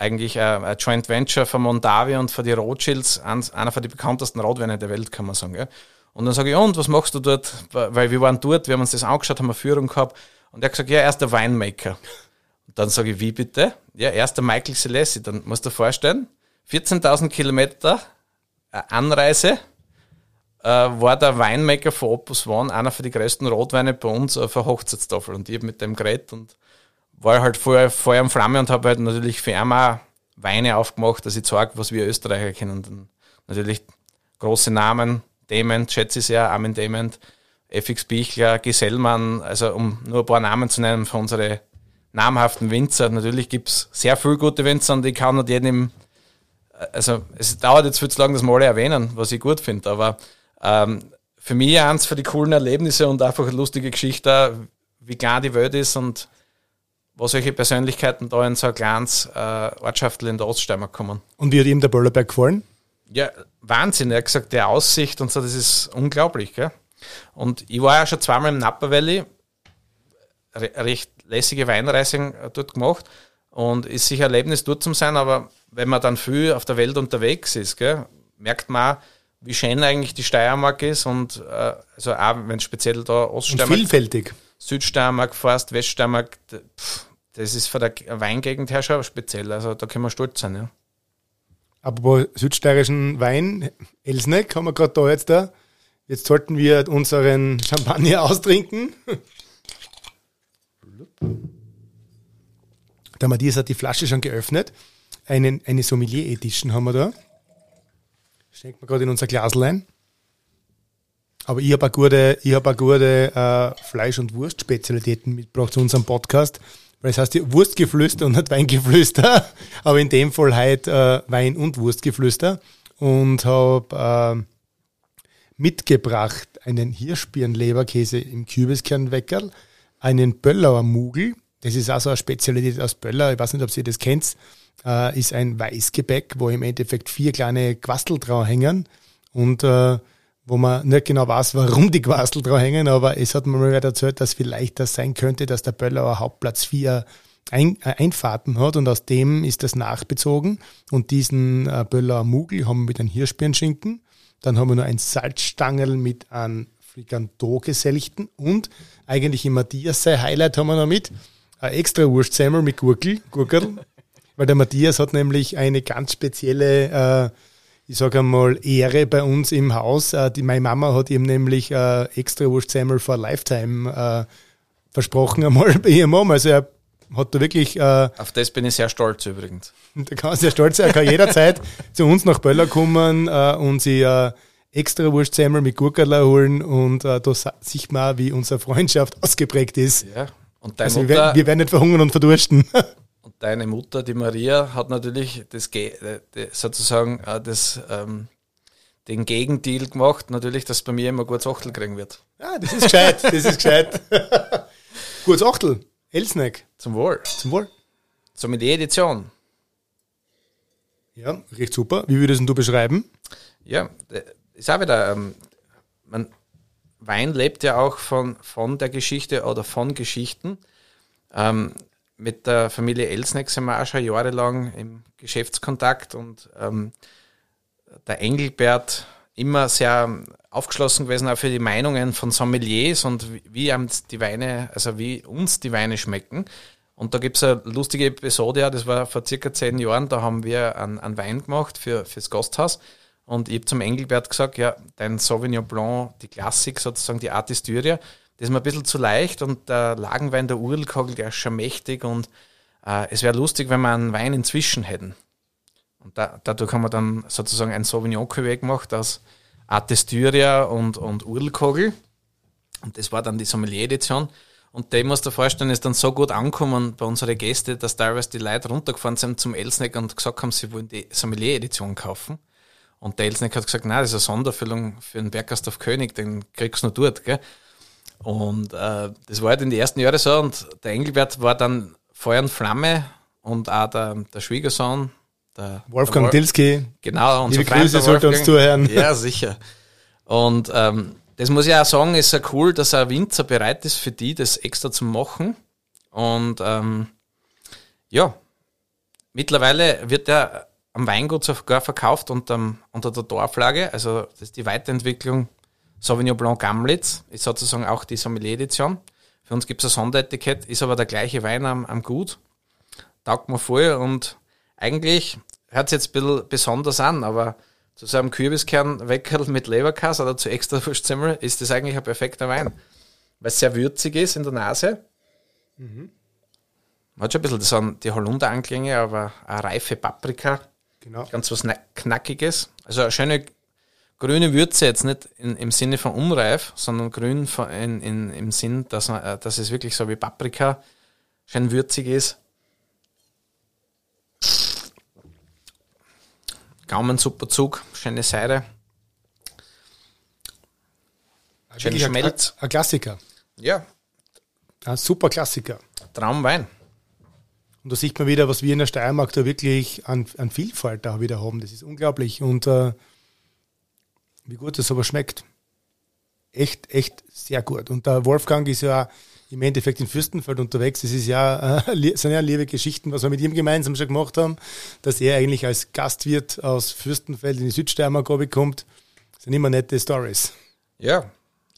eigentlich ein, ein, Joint Venture von Mondavi und von die Rothschilds, einer von den bekanntesten Rotweine der Welt, kann man sagen. Gell? Und dann sage ich, und was machst du dort? Weil wir waren dort, wir haben uns das angeschaut, haben eine Führung gehabt. Und er hat gesagt, ja, er ist der Winemaker. Und dann sage ich, wie bitte? Ja, er ist der Michael Celessi. Dann musst du dir vorstellen, 14.000 Kilometer äh, Anreise, äh, war der Winemaker von Opus One einer von den größten Rotweine bei uns auf der Hochzeitstafel. Und ich habe mit dem geredet und war halt vorher Feuer und Flamme und habe halt natürlich für ihn auch Weine aufgemacht, dass ich zeige, was wir Österreicher kennen. Und natürlich große Namen, Dement, schätze ich sehr, Armin Dement, FX Bichler, Gesellmann, also um nur ein paar Namen zu nennen von unseren namhaften Winzer. Natürlich gibt's sehr viele gute Winzer und ich kann nicht jedem, also es dauert jetzt viel zu lange, dass wir alle erwähnen, was ich gut finde, aber ähm, für mich eins für die coolen Erlebnisse und einfach eine lustige Geschichte, wie klar die Welt ist und wo solche Persönlichkeiten da in so ein kleines äh, Ortschaftel in der Oststeiermark kommen. Und wie hat ihm der Böllerberg gefallen? Ja, Wahnsinn. Er hat gesagt, die Aussicht und so, das ist unglaublich. Gell? Und ich war ja schon zweimal im Napa Valley, re recht lässige Weinreisung dort gemacht und ist sicher ein Erlebnis dort zu sein, aber wenn man dann viel auf der Welt unterwegs ist, gell, merkt man auch, wie schön eigentlich die Steiermark ist und äh, also auch wenn speziell da Oststeiermark. Und vielfältig. Südsteiermark fährst, Weststeiermark, pff, das ist von der Weingegend her schon speziell. Also da können wir stolz sein. Ja. Aber südsteirischen Wein, Elsneck, haben wir gerade da jetzt da. Jetzt sollten wir unseren Champagner austrinken. Der Matthias hat die Flasche schon geöffnet. Einen, eine Sommelier Edition haben wir da. Schenkt man gerade in unser Glasl ein. Aber ich habe eine gute, ich hab eine gute äh, Fleisch- und Wurstspezialitäten mitgebracht zu unserem Podcast. Weil es heißt ja Wurstgeflüster und nicht Weingeflüster, aber in dem Fall heute äh, Wein- und Wurstgeflüster und habe äh, mitgebracht. Einen Hirschbirnleberkäse im Kürbiskernweckerl, einen Böllauer Mugel, das ist auch so eine Spezialität aus Böller, ich weiß nicht, ob ihr das kennt, äh, ist ein Weißgebäck, wo im Endeffekt vier kleine Quastel drauf hängen und äh, wo man nicht genau weiß, warum die Quastel dran hängen, aber es hat mir mal erzählt, dass vielleicht das sein könnte, dass der Böllauer Hauptplatz vier ein, äh, Einfahrten hat und aus dem ist das nachbezogen. Und diesen äh, Böllauer Mugel haben wir mit einem Hirschbirnschinken, dann haben wir noch ein Salzstangel mit einem Frikandot geselchten und eigentlich im Matthias sein Highlight haben wir noch mit, ein extra Wurstsemmel mit Gurkel, Gurkel, weil der Matthias hat nämlich eine ganz spezielle äh, ich sage einmal, Ehre bei uns im Haus. Äh, die, meine Mama hat ihm nämlich äh, extra Wurstsemmel for Lifetime äh, versprochen einmal bei ihrem Mom. Also er hat da wirklich... Äh, Auf das bin ich sehr stolz übrigens. Da kann sehr stolz sein. Er kann jederzeit zu uns nach Böller kommen äh, und sich äh, extra Wurstsemmel mit Gurkerler holen und äh, da sieht man wie unsere Freundschaft ausgeprägt ist. Ja. Und deine also Mutter, wir, wir werden nicht verhungern und verdursten. Und deine Mutter, die Maria, hat natürlich das äh, sozusagen äh, das, ähm, den Gegendeal gemacht, natürlich, dass bei mir immer gutes Achtel kriegen wird. Ja, das ist gescheit, das ist gescheit. gutes Achtel, Elsneck. Zum Wohl. Zum Wohl. Somit die Edition. Ja, recht super. Wie würdest du beschreiben? Ja, ist auch wieder, ähm, man, Wein lebt ja auch von, von der Geschichte oder von Geschichten. Ähm, mit der Familie Elsneck sind wir auch schon jahrelang im Geschäftskontakt und ähm, der Engelbert immer sehr aufgeschlossen gewesen auch für die Meinungen von Sommeliers und wie einem die Weine, also wie uns die Weine schmecken. Und da gibt es eine lustige Episode, das war vor circa zehn Jahren, da haben wir einen, einen Wein gemacht für, fürs Gasthaus. Und ich habe zum Engelbert gesagt, ja, dein Sauvignon Blanc, die Klassik sozusagen, die Art Styria, das ist mir ein bisschen zu leicht und der Lagenwein, der Urlkogel, der ist schon mächtig und äh, es wäre lustig, wenn wir einen Wein inzwischen hätten. Und da, dadurch haben wir dann sozusagen ein Sauvignon Cuvée gemacht aus Artestyria und, und Urlkogel. Und das war dann die Sommelier-Edition. Und dem musst du dir vorstellen, ist dann so gut angekommen bei unseren Gästen, dass teilweise die Leute runtergefahren sind zum Elsneck und gesagt haben, sie wollen die Sommelier-Edition kaufen. Und der Elsneck hat gesagt, nein, das ist eine Sonderfüllung für den Bergast König, den kriegst du nur dort. Gell? Und äh, das war halt in den ersten Jahren so. Und der Engelbert war dann Feuer und Flamme und auch der, der Schwiegersohn, der Wolfgang der Dilski. Genau, unser Liebe Grüße sollte uns zuhören. Ja, sicher. Und ähm, das muss ich auch sagen, ist ja cool, dass ein Winzer bereit ist für die, das extra zu machen. Und ähm, ja, mittlerweile wird er am Weingut sogar verkauft unter, unter der Dorflage. Also das ist die Weiterentwicklung Sauvignon Blanc Gamlitz, ist sozusagen auch die Sommelier-Edition. Für uns gibt es ein Sonderetikett, ist aber der gleiche Wein am, am Gut. Taugt mir voll und eigentlich hört es jetzt ein bisschen besonders an, aber zu so einem Kürbiskernweckerl mit Leberkas oder zu extra Wurstzimmel ist das eigentlich ein perfekter Wein. Weil es sehr würzig ist in der Nase. Mhm. Hat schon ein bisschen die Holunder-Anklänge, aber eine reife Paprika. Genau. Ganz was Knackiges. Also eine schöne grüne Würze jetzt nicht in, im Sinne von unreif, sondern grün in, in, im Sinn, dass, man, äh, dass es wirklich so wie Paprika schön würzig ist. Gaumen super Zug, schöne Seide. Schön Schmelz. Ein Klassiker. Ja. Ein super Klassiker. Traumwein. Und da sieht man wieder, was wir in der Steiermark da wirklich an, an Vielfalt da wieder haben. Das ist unglaublich. Und äh, wie gut das aber schmeckt. Echt, echt sehr gut. Und der Wolfgang ist ja im Endeffekt in Fürstenfeld unterwegs. Das ist ja, äh, sind ja liebe Geschichten, was wir mit ihm gemeinsam schon gemacht haben, dass er eigentlich als Gastwirt aus Fürstenfeld in die Südsteiermark kommt. Das sind immer nette Stories. Ja,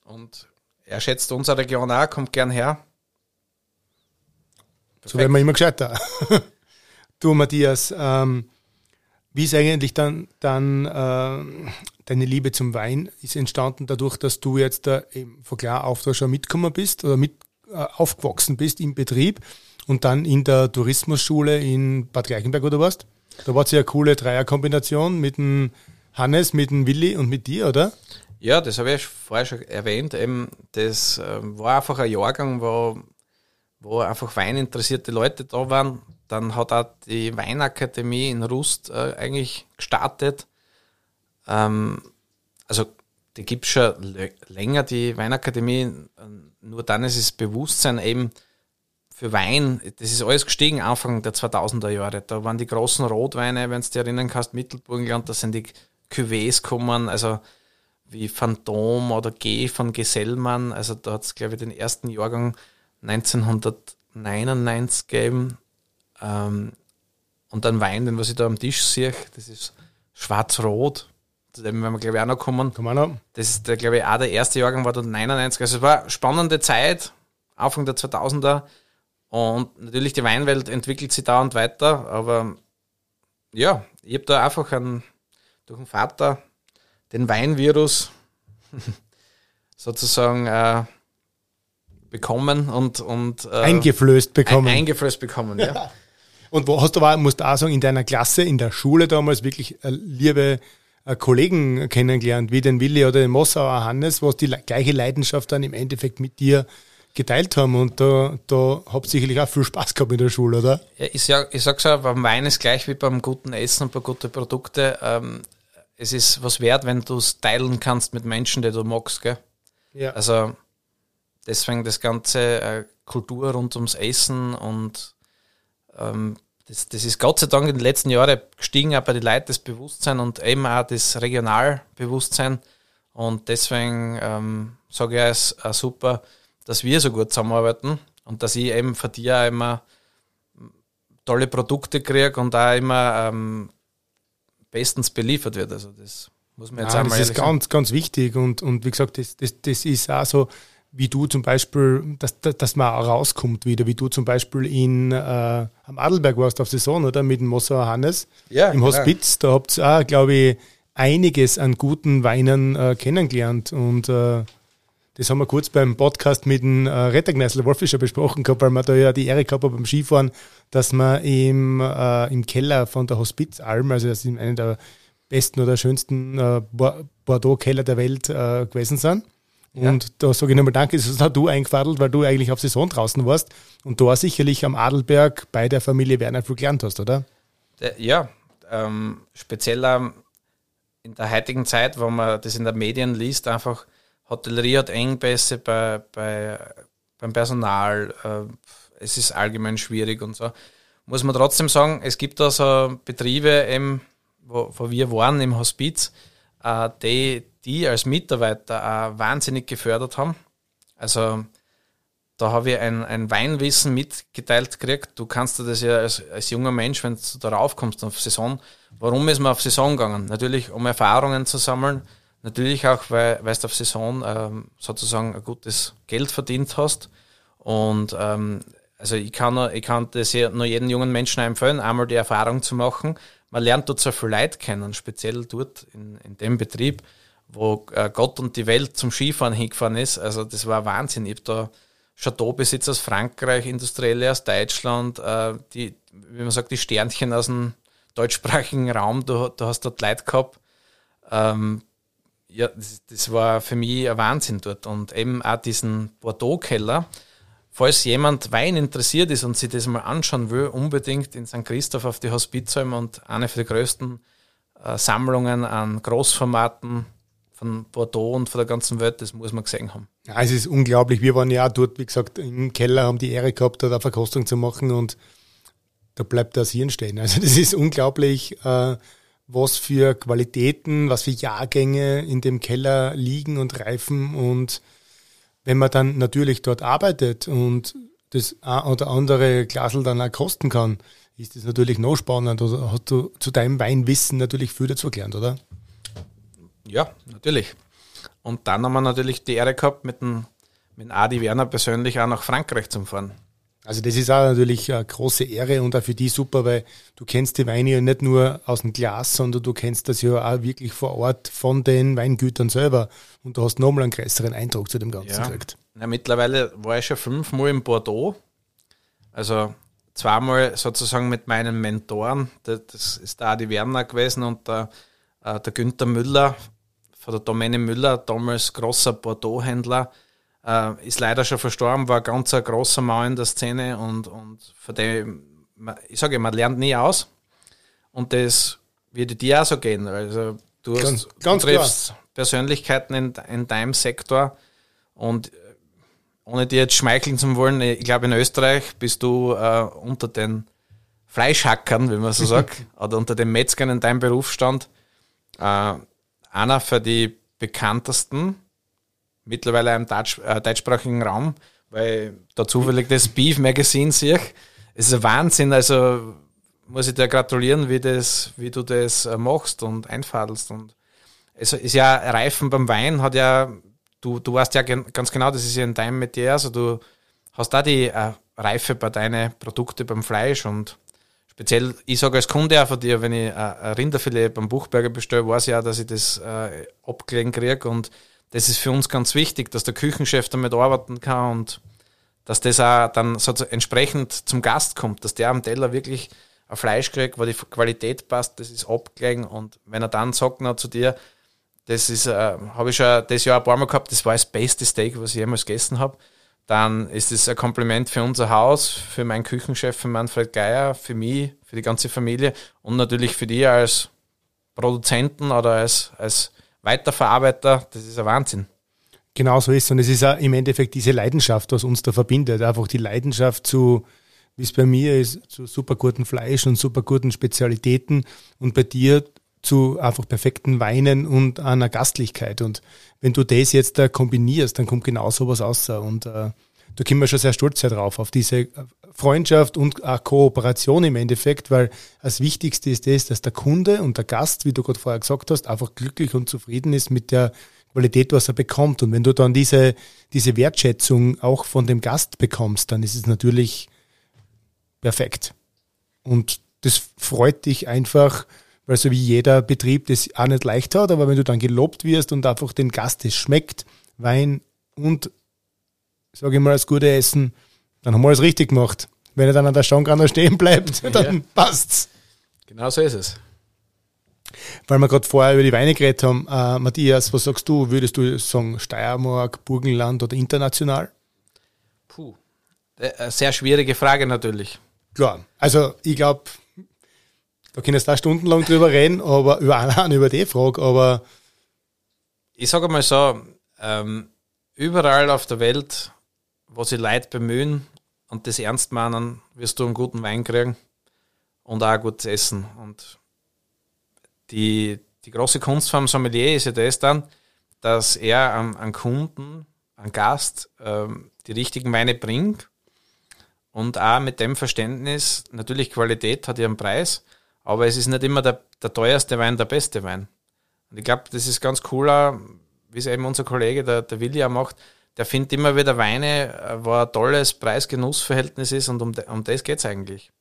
und er schätzt unsere Region auch, kommt gern her. Perfekt. So werden wir immer gescheiter. du, Matthias, ähm, wie ist eigentlich dann, dann äh, deine Liebe zum Wein ist entstanden dadurch, dass du jetzt da von klar auf da schon mitgekommen bist oder mit äh, aufgewachsen bist im Betrieb und dann in der Tourismusschule in Bad Gleichenberg oder was? Da war es ja eine coole Dreierkombination mit dem Hannes, mit dem Willi und mit dir, oder? Ja, das habe ich vorher schon erwähnt. Eben, das äh, war einfach ein Jahrgang, wo, wo einfach weininteressierte Leute da waren. Dann hat auch die Weinakademie in Rust äh, eigentlich gestartet. Ähm, also die gibt es schon länger, die Weinakademie. Nur dann ist das Bewusstsein eben für Wein, das ist alles gestiegen Anfang der 2000er Jahre. Da waren die großen Rotweine, wenn du dich erinnern kannst, Mittelburgenland, da sind die Cuvées gekommen, also wie Phantom oder G von Gesellmann. Also da hat es, glaube ich, den ersten Jahrgang 1999 gegeben. Ähm, und dann Wein, den was ich da am Tisch sehe, das ist schwarz-rot zu dem werden wir, glaube ich, auch noch kommen. Kommen wir noch. Das ist, der, glaube ich, auch der erste Jahrgang war der 99. Also es war eine spannende Zeit, Anfang der 2000er. Und natürlich die Weinwelt entwickelt sich dauernd weiter, aber ja, ich habe da einfach einen, durch den Vater den Weinvirus sozusagen äh, bekommen und, und äh, eingeflößt bekommen. Ein, eingeflößt bekommen, ja. Und wo hast du, musst du auch sagen, in deiner Klasse, in der Schule damals wirklich liebe äh, Kollegen kennengelernt, wie den Willi oder den Mossauer Hannes, was die gleiche Leidenschaft dann im Endeffekt mit dir geteilt haben und da, da habt ihr sicherlich auch viel Spaß gehabt in der Schule, oder? Ja, ich, sag, ich sag's auch, beim Wein ist gleich wie beim guten Essen und bei guten Produkten. Ähm, es ist was wert, wenn du es teilen kannst mit Menschen, die du magst, gell? Ja. Also deswegen das ganze äh, Kultur rund ums Essen und ähm, das, das ist Gott sei Dank in den letzten Jahren gestiegen, auch bei den Leuten das Bewusstsein und eben auch das Regionalbewusstsein. Und deswegen ähm, sage ich es auch super, dass wir so gut zusammenarbeiten und dass ich eben von dir auch immer tolle Produkte kriege und auch immer ähm, bestens beliefert wird. Also das muss man jetzt einmal Das ist ganz, ganz wichtig und, und wie gesagt, das, das, das ist auch so, wie du zum Beispiel, dass, dass man auch rauskommt wieder, wie du zum Beispiel in, äh, am Adelberg warst auf Saison, oder? Mit dem Mossauer Hannes ja, im Hospiz. Da habt ihr auch, glaube ich, einiges an guten Weinen äh, kennengelernt und äh, das haben wir kurz beim Podcast mit dem äh, Rettergneißler Wolfischer besprochen gehabt, weil wir da ja die Ehre gehabt haben beim Skifahren, dass wir im, äh, im Keller von der Hospizalm, also das ist einer der besten oder schönsten äh, Bordeaux-Keller der Welt äh, gewesen sind. Und ja. da sage ich nochmal Danke, das hast du eingefadelt, weil du eigentlich auf Saison draußen warst und da sicherlich am Adelberg bei der Familie Werner viel gelernt hast, oder? Ja, ähm, speziell ähm, in der heutigen Zeit, wo man das in den Medien liest, einfach Hotellerie hat Engpässe bei, bei, beim Personal, äh, es ist allgemein schwierig und so. Muss man trotzdem sagen, es gibt da so Betriebe, eben, wo, wo wir waren im Hospiz, äh, die, die als Mitarbeiter auch wahnsinnig gefördert haben. Also da habe ich ein, ein Weinwissen mitgeteilt gekriegt. Du kannst dir das ja als, als junger Mensch, wenn du darauf kommst auf Saison, warum ist man auf Saison gegangen? Natürlich, um Erfahrungen zu sammeln, natürlich auch, weil, weil du auf Saison ähm, sozusagen ein gutes Geld verdient hast. Und ähm, also ich kann, ich kann das ja nur jedem jungen Menschen empfehlen, einmal die Erfahrung zu machen. Man lernt dort so viel Leute kennen, speziell dort in, in dem Betrieb wo äh, Gott und die Welt zum Skifahren hingefahren ist. Also das war Wahnsinn. Ich habe da Chateaubesitzer aus Frankreich, Industrielle aus Deutschland, äh, die, wie man sagt, die Sternchen aus dem deutschsprachigen Raum, du, du hast dort Leute gehabt. Ähm, ja, das, das, war für mich ein Wahnsinn dort. Und eben auch diesen Bordeaux-Keller, falls jemand Wein interessiert ist und sich das mal anschauen will, unbedingt in St. Christoph auf die Hospizheim und eine von den größten äh, Sammlungen an Großformaten von Bordeaux und von der ganzen Welt, das muss man gesehen haben. Ja, es ist unglaublich. Wir waren ja auch dort, wie gesagt, im Keller, haben die Ehre gehabt, da eine Verkostung zu machen und da bleibt das Hirn stehen. Also das ist unglaublich, äh, was für Qualitäten, was für Jahrgänge in dem Keller liegen und reifen und wenn man dann natürlich dort arbeitet und das ein oder andere Glasel dann auch kosten kann, ist das natürlich noch spannend. Oder hast du zu deinem Weinwissen natürlich viel dazu gelernt, oder? Ja, natürlich. Und dann haben wir natürlich die Ehre gehabt, mit dem, mit Adi Werner persönlich auch nach Frankreich zu fahren. Also das ist auch natürlich eine große Ehre und auch für die super, weil du kennst die Weine ja nicht nur aus dem Glas, sondern du kennst das ja auch wirklich vor Ort von den Weingütern selber und du hast nochmal einen größeren Eindruck zu dem Ganzen ja. gekriegt. Ja, mittlerweile war ich schon fünfmal in Bordeaux, also zweimal sozusagen mit meinen Mentoren, das ist der Adi Werner gewesen und der, äh, der Günther Müller von der Domäne Müller, damals großer Bordeaux-Händler, äh, ist leider schon verstorben, war ganz ein großer Mann in der Szene und, und von dem, ich sage, man lernt nie aus. Und das würde dir auch so gehen. Also du, ganz, hast, ganz du triffst klar. Persönlichkeiten in, in deinem Sektor und äh, ohne dir jetzt schmeicheln zu wollen, ich glaube in Österreich bist du äh, unter den Fleischhackern, wie man so sagt, oder unter den Metzgern in deinem Berufsstand äh, einer für die bekanntesten, mittlerweile im Deutsch, äh, deutschsprachigen Raum, weil da zufällig das Beef Magazine sehe. Es ist ein Wahnsinn, also muss ich dir gratulieren, wie, das, wie du das äh, machst und einfadelst. Und es ist ja Reifen beim Wein, hat ja, du, du weißt ja ganz genau, das ist ja in deinem Metier, also du hast da die äh, Reife bei deinen Produkten beim Fleisch und speziell, ich sage als Kunde auch von dir, wenn ich ein Rinderfilet beim Buchberger bestelle, weiß ich auch, dass ich das äh, abgelegen kriege und das ist für uns ganz wichtig, dass der Küchenchef damit arbeiten kann und dass das auch dann entsprechend zum Gast kommt, dass der am Teller wirklich ein Fleisch kriegt, wo die Qualität passt, das ist abgelegen und wenn er dann sagt noch zu dir, das ist, äh, habe ich schon das Jahr ein paar Mal gehabt, das war das beste Steak, was ich jemals gegessen habe, dann ist es ein Kompliment für unser Haus, für meinen Küchenchef, für Manfred Geier, für mich, für die ganze Familie und natürlich für die als Produzenten oder als, als Weiterverarbeiter. Das ist ein Wahnsinn. Genau so ist es. Und es ist auch im Endeffekt diese Leidenschaft, was uns da verbindet. Einfach die Leidenschaft zu, wie es bei mir ist, zu super guten Fleisch und super guten Spezialitäten und bei dir zu einfach perfekten Weinen und einer Gastlichkeit. Und wenn du das jetzt da kombinierst, dann kommt genau sowas raus. Und äh, da können wir schon sehr stolz sein drauf, auf diese Freundschaft und auch Kooperation im Endeffekt, weil das Wichtigste ist das, dass der Kunde und der Gast, wie du gerade vorher gesagt hast, einfach glücklich und zufrieden ist mit der Qualität, was er bekommt. Und wenn du dann diese, diese Wertschätzung auch von dem Gast bekommst, dann ist es natürlich perfekt. Und das freut dich einfach, weil so wie jeder Betrieb das auch nicht leicht hat, aber wenn du dann gelobt wirst und einfach den Gast es schmeckt, Wein und, sage ich mal, das gute Essen, dann haben wir es richtig gemacht. Wenn er dann an der Stange stehen bleibt, dann ja. passt's. Genau so ist es. Weil wir gerade vorher über die Weine geredet haben, äh, Matthias, was sagst du? Würdest du sagen Steiermark, Burgenland oder international? Puh, eine äh, sehr schwierige Frage natürlich. Klar, also ich glaube, da können wir da stundenlang drüber reden, aber über allein über die Frage, aber ich sage mal so, ähm, überall auf der Welt, wo sich Leute bemühen und das ernst meinen, wirst du einen guten Wein kriegen und auch gutes Essen. Und die, die große Kunst vom Sommelier ist ja das dann, dass er an, an Kunden, an Gast ähm, die richtigen Weine bringt und auch mit dem Verständnis, natürlich Qualität hat ihren Preis, aber es ist nicht immer der, der teuerste Wein der beste Wein. Und ich glaube, das ist ganz cool, wie es eben unser Kollege, der, der Willi, macht. Der findet immer wieder Weine, äh, wo ein tolles Preis-Genuss-Verhältnis ist und um, um das geht es eigentlich.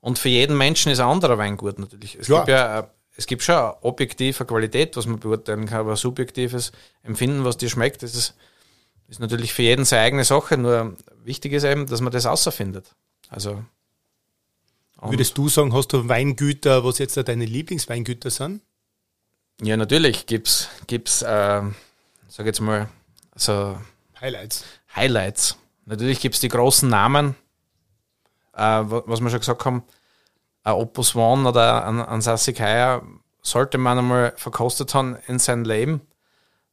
Und für jeden Menschen ist ein anderer Wein gut natürlich. Es Klar. gibt ja äh, es gibt schon objektive Qualität, was man beurteilen kann, aber subjektives Empfinden, was dir schmeckt, das ist, ist natürlich für jeden seine eigene Sache. Nur wichtig ist eben, dass man das außerfindet. Also Würdest du sagen, hast du Weingüter, was jetzt deine Lieblingsweingüter sind? Ja, natürlich gibt's gibt's, äh, sag jetzt mal so Highlights. Highlights. Natürlich gibt's die großen Namen, äh, was wir schon gesagt haben. Ein Opus One oder ein, ein Sassicaia sollte man einmal verkostet haben in seinem Leben.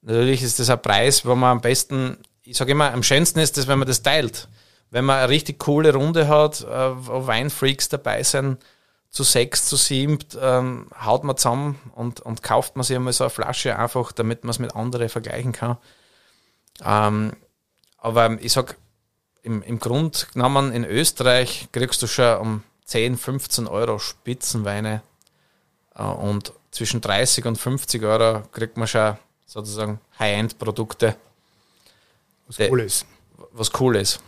Natürlich ist das ein Preis, wo man am besten, ich sage immer, am schönsten ist das, wenn man das teilt wenn man eine richtig coole Runde hat, äh, wo Weinfreaks dabei sind, zu sechs, zu sieben, ähm, haut man zusammen und, und kauft man sich einmal so eine Flasche einfach, damit man es mit anderen vergleichen kann. Ähm, aber ich sag, im, im Grund genommen in Österreich kriegst du schon um 10, 15 Euro Spitzenweine äh, und zwischen 30 und 50 Euro kriegt man schon sozusagen High-End-Produkte. Was cool ist. Was cool ist.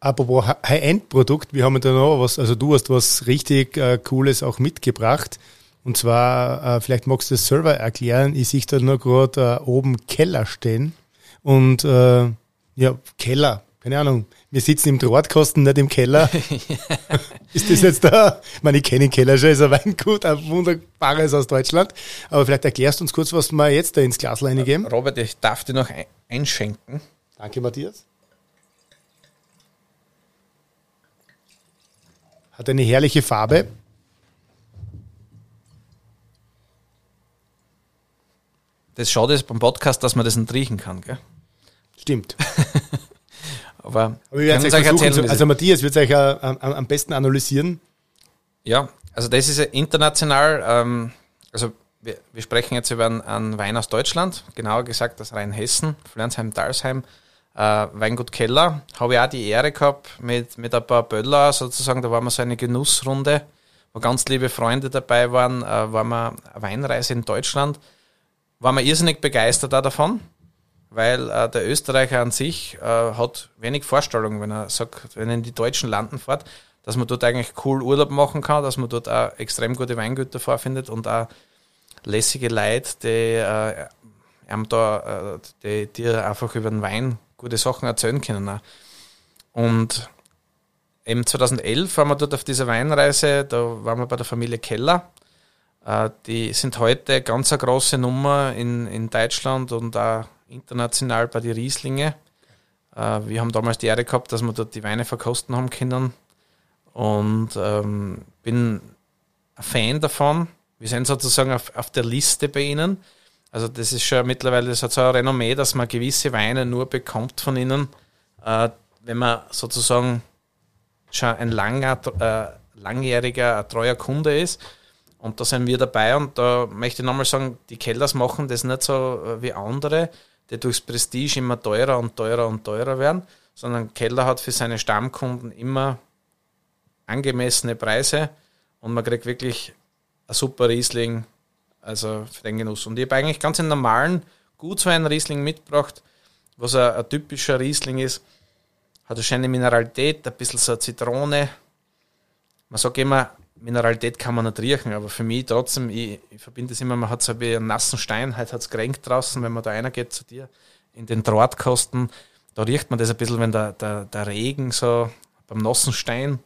Apropos High-End-Produkt, wir haben da noch was, also du hast was richtig äh, Cooles auch mitgebracht. Und zwar, äh, vielleicht magst du das selber erklären, ich sehe da nur gerade äh, oben Keller stehen. Und äh, ja, Keller, keine Ahnung. Wir sitzen im Drahtkasten, nicht im Keller. ist das jetzt da? Ich meine, ich kenne den Keller schon, ist ein Weingut, ein wunderbares aus Deutschland. Aber vielleicht erklärst du uns kurz, was wir jetzt da ins Glas reingeben. Robert, ich darf dir noch einschenken. Danke, Matthias. Hat eine herrliche Farbe. Das Schade ist beim Podcast, dass man das nicht riechen kann, gell? Stimmt. Aber, Aber wir werden es euch erzählen. Zu, also Matthias wird es euch äh, am, am, besten analysieren. Ja, also das ist international, ähm, also wir, wir, sprechen jetzt über einen, einen, Wein aus Deutschland, genauer gesagt aus Rheinhessen, Flensheim-Dalsheim äh, Weingut Keller habe ich auch die Ehre gehabt mit, mit ein paar Böller sozusagen. Da war wir so eine Genussrunde, wo ganz liebe Freunde dabei waren. Äh, war wir eine Weinreise in Deutschland. War man irrsinnig begeistert auch davon, weil äh, der Österreicher an sich äh, hat wenig Vorstellung, wenn er sagt, wenn er in die deutschen Landen fährt, dass man dort eigentlich cool Urlaub machen kann, dass man dort auch extrem gute Weingüter vorfindet und auch lässige Leute, die, äh, da, äh, die dir einfach über den Wein gute Sachen erzählen können. Auch. Und eben 2011 waren wir dort auf dieser Weinreise, da waren wir bei der Familie Keller. Äh, die sind heute ganz eine große Nummer in, in Deutschland und auch international bei den Rieslinge. Äh, wir haben damals die Ehre gehabt, dass wir dort die Weine verkosten haben können und ähm, bin ein Fan davon. Wir sind sozusagen auf, auf der Liste bei ihnen. Also das ist schon mittlerweile, das hat so ein Renommee, dass man gewisse Weine nur bekommt von ihnen, äh, wenn man sozusagen schon ein langer, äh, langjähriger, treuer Kunde ist. Und da sind wir dabei und da möchte ich nochmal sagen, die Kellers machen das nicht so äh, wie andere, die durchs Prestige immer teurer und teurer und teurer werden, sondern Keller hat für seine Stammkunden immer angemessene Preise und man kriegt wirklich ein super Riesling, also für den Genuss. Und ich habe eigentlich ganz einen normalen, gut so einen Riesling mitgebracht, was ein, ein typischer Riesling ist. Hat eine schöne Mineralität, ein bisschen so eine Zitrone. Man sagt immer, Mineralität kann man nicht riechen, aber für mich trotzdem, ich, ich verbinde es immer, man hat so wie einen nassen Stein, heute hat es gerenkt draußen, wenn man da einer geht zu dir in den Drahtkosten, da riecht man das ein bisschen, wenn der, der, der Regen so beim nassen Stein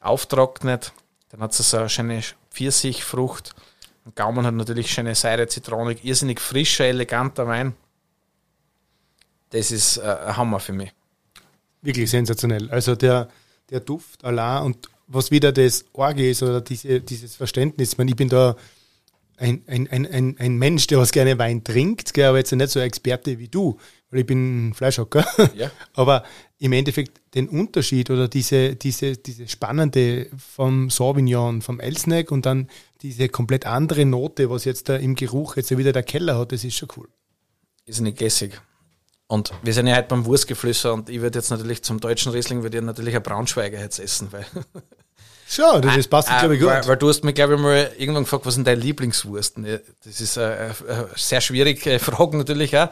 auftrocknet, dann hat es so eine schöne Pfirsichfrucht. Gaumen hat natürlich schöne Seide, Zitrone, irrsinnig frischer, eleganter Wein. Das ist äh, ein Hammer für mich. Wirklich sensationell. Also der, der Duft allein und was wieder das Orge ist oder diese, dieses Verständnis. Ich, meine, ich bin da ein, ein, ein, ein Mensch, der was gerne Wein trinkt, gell, aber jetzt nicht so ein Experte wie du, weil ich bin Fleischhocker. Ja. Aber im Endeffekt den Unterschied oder diese, diese, diese Spannende vom Sauvignon, vom Elsneck und dann diese komplett andere Note, was jetzt da im Geruch jetzt wieder der Keller hat, das ist schon cool. Ist nicht gässig. Und wir sind ja heute beim Wurstgeflüster und ich würde jetzt natürlich zum deutschen Riesling würde ich natürlich ein Braunschweiger jetzt essen, weil. Schon, das ist, passt, äh, glaube ich, gut. Weil, weil, du hast mich, glaube ich, mal irgendwann gefragt, was sind deine Lieblingswursten? Das ist eine, eine sehr schwierige Frage natürlich auch.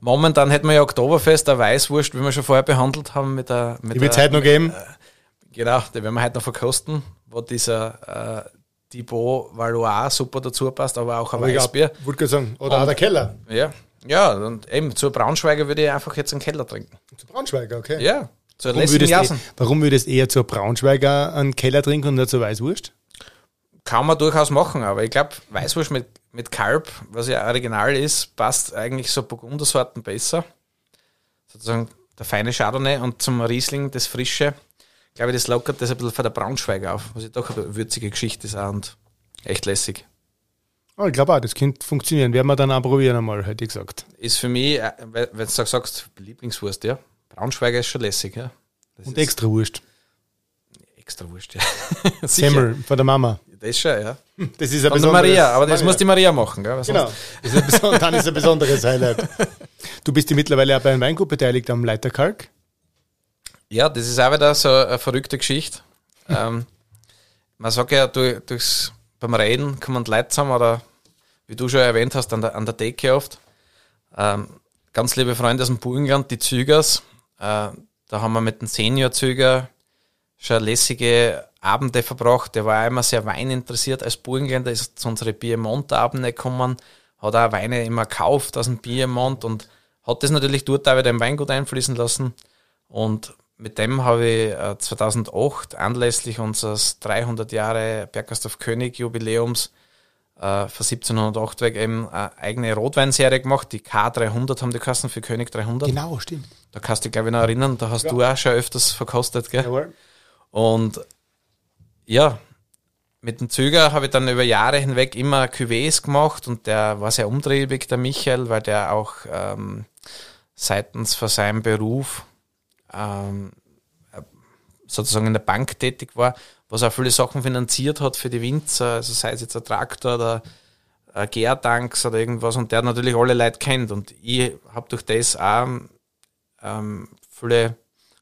Momentan hätten wir ja Oktoberfest, eine Weißwurst, wie wir schon vorher behandelt haben mit der. Mit die wird es heute noch geben. Äh, genau, die werden wir heute noch verkosten, wo dieser äh, Thibaut Valois super dazu passt, aber auch ein aber Weißbier. Ich wollte sagen, oder und, auch der Keller. Ja, ja, und eben zur Braunschweiger würde ich einfach jetzt einen Keller trinken. Zu Braunschweiger, okay. Ja, zur warum würdest, eh, warum würdest du eher zur Braunschweiger einen Keller trinken und nicht zur Weißwurst? Kann man durchaus machen, aber ich glaube, Weißwurst mit, mit Kalb, was ja original ist, passt eigentlich so Burgundersorten besser. Sozusagen der feine Chardonnay und zum Riesling das Frische. Ich glaube, das lockert das ein bisschen von der Braunschweiger auf, was ja doch eine würzige Geschichte ist auch und echt lässig. Oh, ich glaube auch, das könnte funktionieren. Werden wir dann auch probieren einmal, hätte ich gesagt. Ist für mich, äh, wenn du sagst, Lieblingswurst, ja. Braunschweiger ist schon lässig, ja. Das Und extra Wurst. Extra Wurst, ja. Semmel von der Mama. Das schon, ja. Das ist ein Von Maria, aber das Maria. muss die Maria machen, gell? Genau. Ist dann ist ein besonderes Highlight. Du bist ja mittlerweile auch bei einem Weingut beteiligt am Leiterkalk. Ja, das ist auch wieder so eine verrückte Geschichte. ähm, man sagt ja, durch, durchs beim Reden kommen die Leute zusammen oder wie du schon erwähnt hast, an der, an der Decke oft. Ähm, ganz liebe Freunde aus dem Burgenland, die Zügers. Äh, da haben wir mit dem Senior-Züger schon lässige Abende verbracht. Der war immer sehr weininteressiert als Burgenländer, ist zu unseren Piemont-Abende gekommen, hat auch Weine immer gekauft aus dem Piemont und hat das natürlich dort auch wieder im Weingut einfließen lassen. Und mit dem habe ich 2008 äh, anlässlich unseres 300 Jahre Bergersdorf König Jubiläums äh, von 1708 weg eben eine eigene Rotweinserie gemacht. Die K300 haben die Kassen für König 300. Genau, stimmt. Da kannst du dich, glaube ich, noch erinnern. Da hast ja. du auch schon öfters verkostet, gell? Jawohl. Und ja, mit dem Züger habe ich dann über Jahre hinweg immer Cuvées gemacht und der war sehr umtriebig, der Michael, weil der auch ähm, seitens von seinem Beruf ähm, sozusagen in der Bank tätig war, was auch viele Sachen finanziert hat für die Winzer, also sei es jetzt ein Traktor oder ein Gärtanks oder irgendwas und der natürlich alle Leute kennt und ich habe durch das auch ähm, viele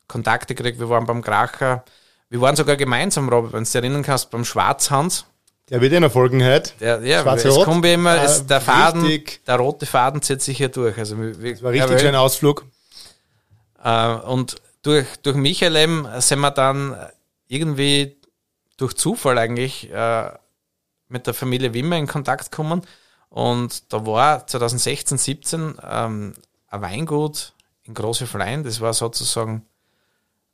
Kontakte gekriegt. Wir waren beim Kracher, wir waren sogar gemeinsam, Robert, wenn du dich erinnern kannst, beim Schwarzhans. Der wird eh noch folgen heute. Der, ja, Schwarz es kommt immer, es, der Faden, der rote Faden zieht sich hier durch. Also, wir, das war richtig ja, schön Ausflug. Äh, und durch, durch Michael eben sind wir dann irgendwie durch Zufall eigentlich äh, mit der Familie Wimmer in Kontakt gekommen. Und da war 2016, 17 ähm, ein Weingut in Große Flein. Das war sozusagen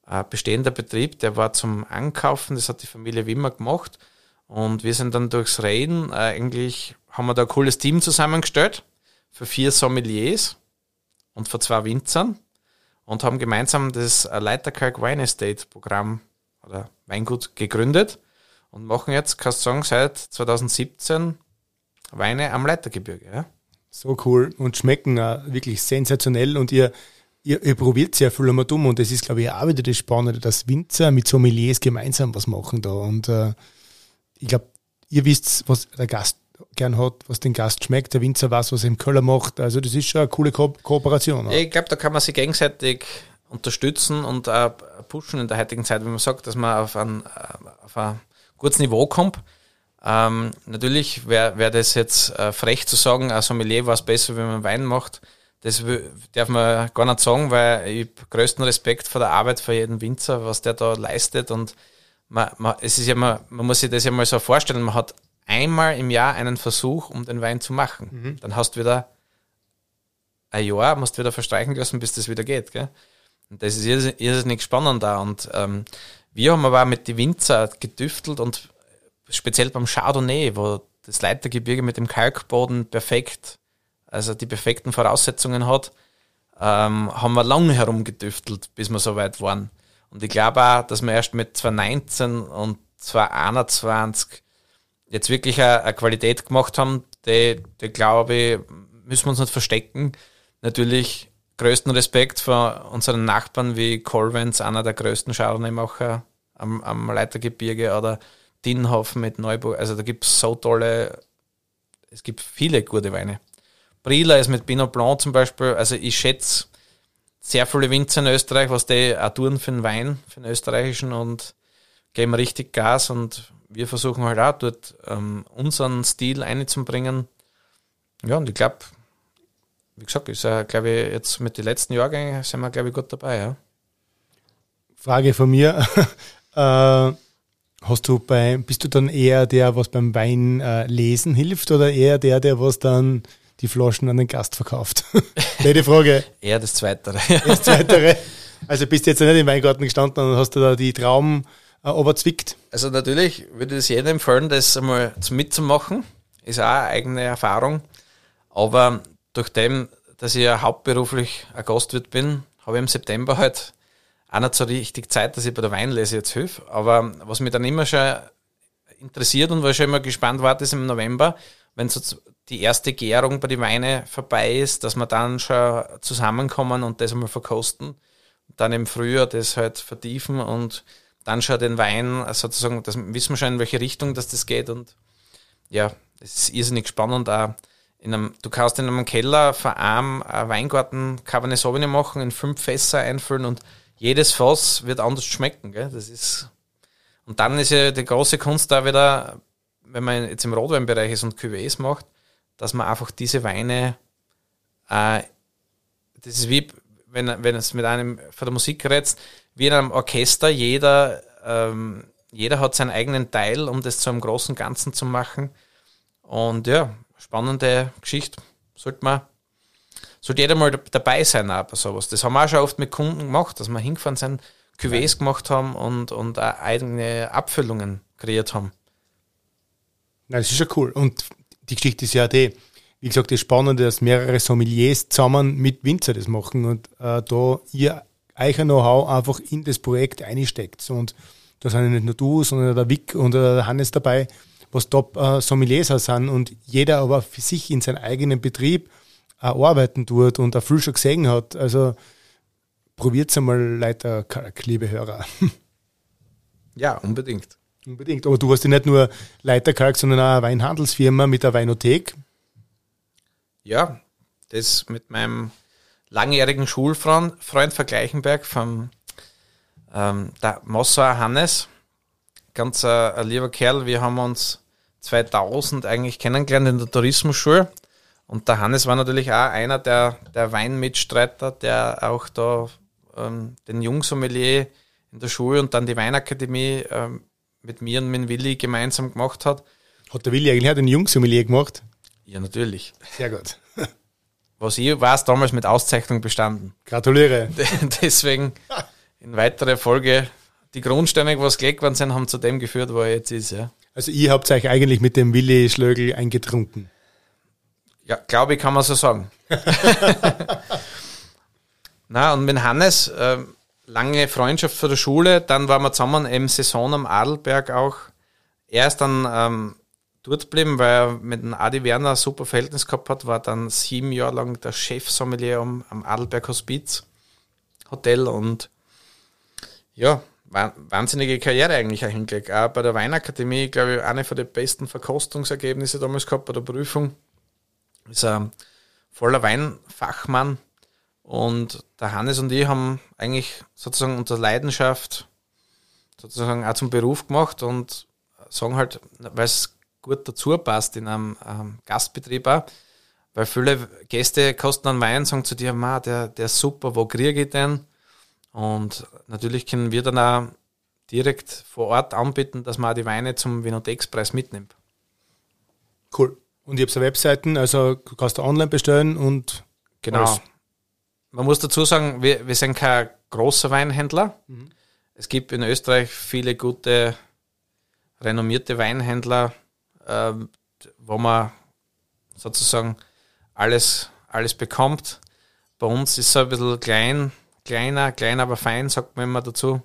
ein bestehender Betrieb, der war zum Ankaufen. Das hat die Familie Wimmer gemacht. Und wir sind dann durchs Reden äh, eigentlich, haben wir da ein cooles Team zusammengestellt für vier Sommeliers und für zwei Winzern. und haben gemeinsam das Leiterkalk Wine Estate Programm oder Weingut gegründet und machen jetzt, kannst du sagen, seit 2017 Weine am Leitergebirge. Ja? So cool und schmecken auch wirklich sensationell und ihr, ihr, ihr probiert sehr viel einmal dumm und das ist, glaube ich, auch wieder das Spannende, dass Winzer mit Sommeliers gemeinsam was machen da und äh, ich glaube, ihr wisst, was der Gast gern hat, was den Gast schmeckt, der Winzer weiß, was er im Keller macht, also das ist schon eine coole Ko Kooperation. Oder? Ich glaube, da kann man sich gegenseitig unterstützen und pushen in der heutigen Zeit, wenn man sagt, dass man auf ein, auf ein gutes Niveau kommt. Ähm, natürlich wäre wär das jetzt äh, frech zu sagen, ein Sommelier war es besser, wenn man Wein macht. Das darf man gar nicht sagen, weil ich größten Respekt vor der Arbeit für jeden Winzer, was der da leistet. Und man, man, es ist ja mal, man muss sich das ja mal so vorstellen, man hat einmal im Jahr einen Versuch, um den Wein zu machen. Mhm. Dann hast du wieder ein Jahr, musst du wieder verstreichen lassen, bis das wieder geht. Gell? Und das ist irrsinnig spannend da. Und ähm, wir haben aber auch mit den Winzer gedüftelt und speziell beim Chardonnay, wo das Leitergebirge mit dem Kalkboden perfekt, also die perfekten Voraussetzungen hat, ähm, haben wir lange herumgedüftelt, bis wir so weit waren. Und ich glaube auch, dass wir erst mit 2019 und 2021 jetzt wirklich eine, eine Qualität gemacht haben, die, die glaube ich, müssen wir uns nicht verstecken. Natürlich größten Respekt vor unseren Nachbarn wie Colvens, einer der größten Chardonnay-Macher am, am Leitergebirge oder Dinnhofen mit Neuburg. Also da gibt es so tolle, es gibt viele gute Weine. Brila ist mit Pinot Blanc zum Beispiel, also ich schätze sehr viele Winzer in Österreich, was die auch tun für den Wein, für den österreichischen und geben richtig Gas und wir versuchen halt auch dort ähm, unseren Stil einzubringen. Ja, und ich glaube, wie gesagt, ist ja, glaube ich, jetzt mit den letzten Jahrgängen sind wir, glaube ich, gut dabei, ja. Frage von mir. äh, hast du bei, bist du dann eher der, was beim Wein äh, lesen hilft oder eher der, der was dann die Flaschen an den Gast verkauft? Blöde Frage. eher das Zweite. das Zweite. Also bist du jetzt nicht im Weingarten gestanden und hast du da die Trauben äh, überzwickt? Also natürlich würde ich es jedem empfehlen, das einmal mitzumachen. Ist auch eine eigene Erfahrung. Aber durch dem, dass ich ja hauptberuflich ein Gastwirt bin, habe ich im September halt auch nicht so richtig Zeit, dass ich bei der Weinlese jetzt hilf. Aber was mich dann immer schon interessiert und was schon immer gespannt war, ist im November, wenn so die erste Gärung bei den Weinen vorbei ist, dass wir dann schon zusammenkommen und das einmal verkosten. Dann im Frühjahr das halt vertiefen und dann schon den Wein sozusagen, das wissen wir schon in welche Richtung dass das geht und ja, es ist irrsinnig spannend auch einem, du kannst in einem Keller vor einem Weingarten Cabernet Sauvignon machen, in fünf Fässer einfüllen und jedes Fass wird anders schmecken. Gell? Das ist, und dann ist ja die große Kunst da wieder, wenn man jetzt im Rotweinbereich ist und Cuvées macht, dass man einfach diese Weine, äh, das ist wie, wenn, wenn es mit einem von der Musik redest, wie in einem Orchester, jeder, ähm, jeder hat seinen eigenen Teil, um das zu einem großen Ganzen zu machen. Und ja, spannende Geschichte. Sollte man, sollte jeder mal dabei sein, aber sowas. Das haben wir auch schon oft mit Kunden gemacht, dass wir hingefahren sind, Cuvées gemacht haben und, und eigene Abfüllungen kreiert haben. Na, das ist ja cool. Und die Geschichte ist ja die, wie gesagt, das Spannende, dass mehrere Sommeliers zusammen mit Winzer das machen und äh, da ihr euer Know-how einfach in das Projekt einsteckt. Und da sind ja nicht nur du, sondern der Vic und der Hannes dabei, was Top-Sommeliers äh, sind und jeder aber für sich in seinem eigenen Betrieb äh, arbeiten tut und auch viel schon gesehen hat. Also probiert es einmal, Leiter, liebe Hörer. Ja, unbedingt. Unbedingt. Aber du hast ja nicht nur Leiterkalk, sondern auch eine Weinhandelsfirma mit der Weinothek. Ja, das mit meinem langjährigen Schulfreund Freund Vergleichenberg vom ähm, der Mossauer Hannes. Ganz äh, ein lieber Kerl. Wir haben uns 2000 eigentlich kennengelernt in der Tourismusschule. Und der Hannes war natürlich auch einer der, der Weinmitstreiter, der auch da ähm, den Jungsommelier in der Schule und dann die Weinakademie ähm, mit mir und mit Willi gemeinsam gemacht hat. Hat der Willi eigentlich auch den Jungsommelier gemacht? Ja, natürlich. Sehr gut. Was ich weiß, damals mit Auszeichnung bestanden. Gratuliere. Deswegen in weiterer Folge die Grundsteine, was gelegt worden sind, haben zu dem geführt, wo er jetzt ist. Ja. Also ihr habt euch eigentlich mit dem Willi Schlögel eingetrunken. Ja, glaube ich, kann man so sagen. Na, und mit Hannes, äh, lange Freundschaft von der Schule, dann waren wir zusammen im Saison am Adelberg auch. Er ist dann ähm, dort geblieben, weil er mit dem Adi Werner ein super Verhältnis gehabt hat, war dann sieben Jahre lang der Chef-Sommelier am, am Adelberg Hospiz Hotel und ja, wahnsinnige Karriere eigentlich auch hingelegt. Auch bei der Weinakademie, glaube ich, eine von den besten Verkostungsergebnisse damals gehabt bei der Prüfung. Ist ein voller Weinfachmann und der Hannes und ich haben eigentlich sozusagen unter Leidenschaft sozusagen auch zum Beruf gemacht und sagen halt, weil es gut dazu passt in einem ähm, Gastbetrieb auch, weil viele Gäste kosten einen Wein, sagen zu dir, der, der ist super, wo kriege ich den? Und natürlich können wir dann auch direkt vor Ort anbieten, dass man auch die Weine zum Vinotex-Preis mitnimmt. Cool. Und ihr habt so Webseiten, also kannst du online bestellen und. Genau. Alles. Man muss dazu sagen, wir, wir sind kein großer Weinhändler. Mhm. Es gibt in Österreich viele gute, renommierte Weinhändler, äh, wo man sozusagen alles, alles bekommt. Bei uns ist es ein bisschen klein, kleiner, klein, aber fein, sagt man immer dazu.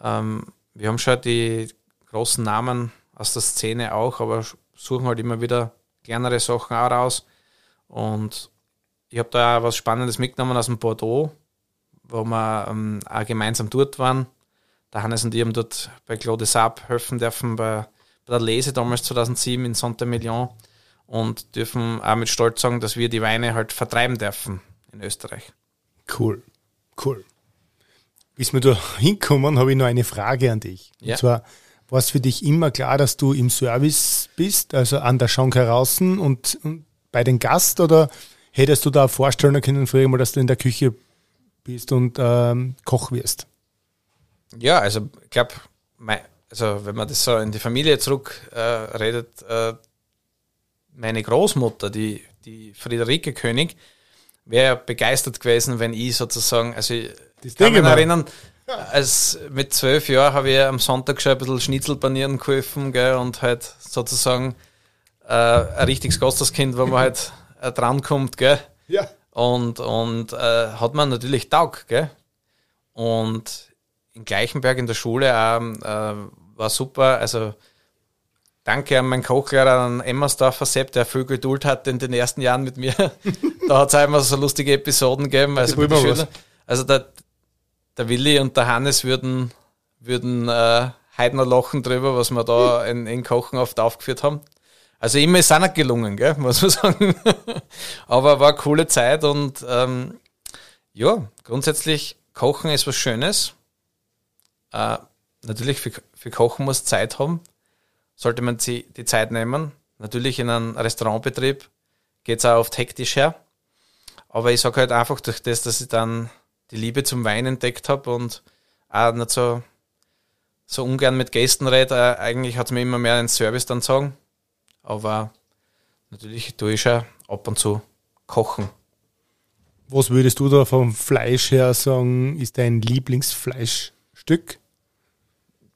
Ähm, wir haben schon die großen Namen aus der Szene auch, aber suchen halt immer wieder kleinere Sachen auch raus. Und ich habe da auch was Spannendes mitgenommen aus dem Bordeaux, wo wir ähm, auch gemeinsam dort waren. Der Hannes und ich haben dort bei Claude Saab helfen dürfen, bei, bei der Lese damals 2007 in Saint-Emilion und dürfen auch mit Stolz sagen, dass wir die Weine halt vertreiben dürfen in Österreich. Cool. Cool. Bis wir da hinkommen, habe ich noch eine Frage an dich. Ja. Und zwar, war es für dich immer klar, dass du im Service bist, also an der Schank heraus und, und bei den Gast oder hättest du da vorstellen können, früher mal, dass du in der Küche bist und ähm, Koch wirst? Ja, also ich glaube, also wenn man das so in die Familie zurück äh, redet, äh, meine Großmutter, die, die Friederike König, wäre begeistert gewesen, wenn ich sozusagen, also ich das kann mich erinnern, als mit zwölf Jahren habe ich am Sonntag schon ein bisschen Schnitzel panieren geholfen gell, und halt sozusagen äh, ein richtiges Gasterskind, wo man halt äh, drankommt. Gell. Ja. Und, und äh, hat man natürlich Taug. Gell. Und in Gleichenberg in der Schule auch, äh, war super. Also Danke an meinen Kochlehrer, an Emmersdorfer Sepp, der viel Geduld hatte in den ersten Jahren mit mir. da hat es auch immer so lustige Episoden gegeben. Also, also der, der Willi und der Hannes würden, würden äh, heute noch lachen drüber, was wir da in, in Kochen oft aufgeführt haben. Also immer ist es auch nicht gelungen, gell, muss man sagen. Aber war eine coole Zeit und ähm, ja, grundsätzlich Kochen ist was Schönes. Äh, natürlich für, für Kochen muss Zeit haben sollte man sich die Zeit nehmen. Natürlich in einem Restaurantbetrieb geht es auch oft hektisch her. Aber ich sage halt einfach durch das, dass ich dann die Liebe zum Wein entdeckt habe und auch nicht so, so ungern mit Gästen rede. Äh, eigentlich hat es mir immer mehr einen Service dann sagen. Aber natürlich tue ich schon ab und zu kochen. Was würdest du da vom Fleisch her sagen, ist dein Lieblingsfleischstück?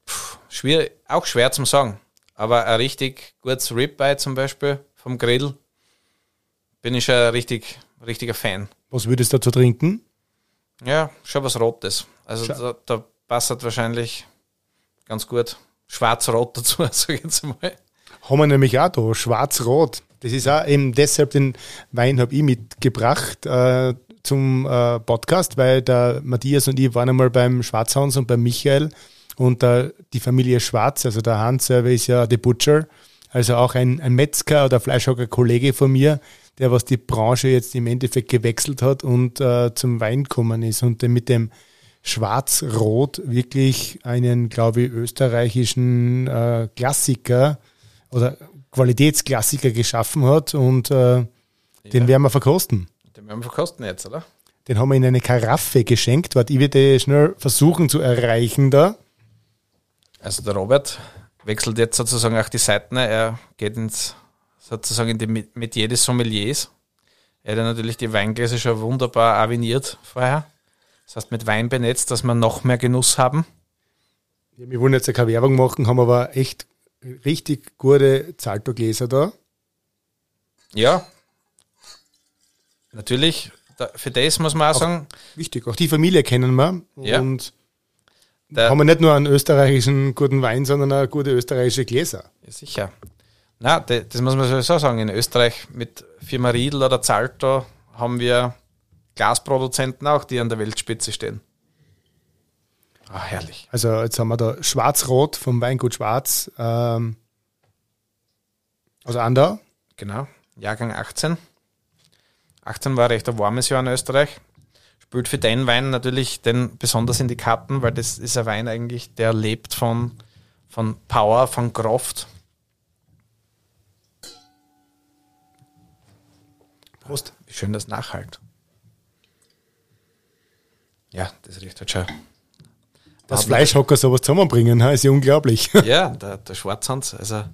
Puh, schwierig, auch schwer zum sagen. Aber ein richtig gutes Ribeye zum Beispiel vom Grill bin ich ein richtig, richtiger Fan. Was würdest du dazu trinken? Ja, schon was Rotes. Also da, da, passt wahrscheinlich ganz gut Schwarz-Rot dazu, sag ich jetzt mal. Haben wir nämlich auch da, Schwarz-Rot. Das ist auch eben deshalb den Wein habe ich mitgebracht äh, zum äh, Podcast, weil der Matthias und ich waren einmal beim Schwarzhans und beim Michael und äh, die Familie Schwarz, also der Hans selber ist ja The Butcher, also auch ein, ein Metzger oder Fleischhocker-Kollege von mir, der was die Branche jetzt im Endeffekt gewechselt hat und äh, zum Wein gekommen ist und mit dem Schwarz-Rot wirklich einen, glaube ich, österreichischen äh, Klassiker oder Qualitätsklassiker geschaffen hat und äh, den werden wir verkosten. Den werden wir verkosten jetzt, oder? Den haben wir in eine Karaffe geschenkt. Warte, ich werde schnell versuchen zu erreichen da. Also der Robert wechselt jetzt sozusagen auch die Seiten. Er geht ins sozusagen in die Metier des Sommeliers. Er hat ja natürlich die Weingläser schon wunderbar aviniert vorher. Das heißt mit Wein benetzt, dass wir noch mehr Genuss haben. Ja, wir wollen jetzt ja keine Werbung machen, haben aber echt richtig gute Zalto-Gläser da. Ja, natürlich. für das muss man auch, Auch- sagen, Wichtig. Auch die Familie kennen wir. Ja. Und der, haben wir nicht nur einen österreichischen guten Wein, sondern auch gute österreichische Gläser. Ja, sicher. Na, das muss man sowieso sagen. In Österreich mit Firma Riedl oder Zalto haben wir Glasproduzenten auch, die an der Weltspitze stehen. Ah, herrlich. Also jetzt haben wir da Schwarz-Rot vom Weingut Schwarz ähm, aus Andau. Genau. Jahrgang 18. 18 war recht ein warmes Jahr in Österreich. Spielt für den Wein natürlich den besonders in die Karten, weil das ist ein Wein eigentlich, der lebt von, von Power, von Kraft. Prost. Wie schön das nachhalt. Ja, das riecht halt schon. Dass Fleischhocker sowas zusammenbringen, ist ja unglaublich. Ja, der, der Schwarzhans. Also,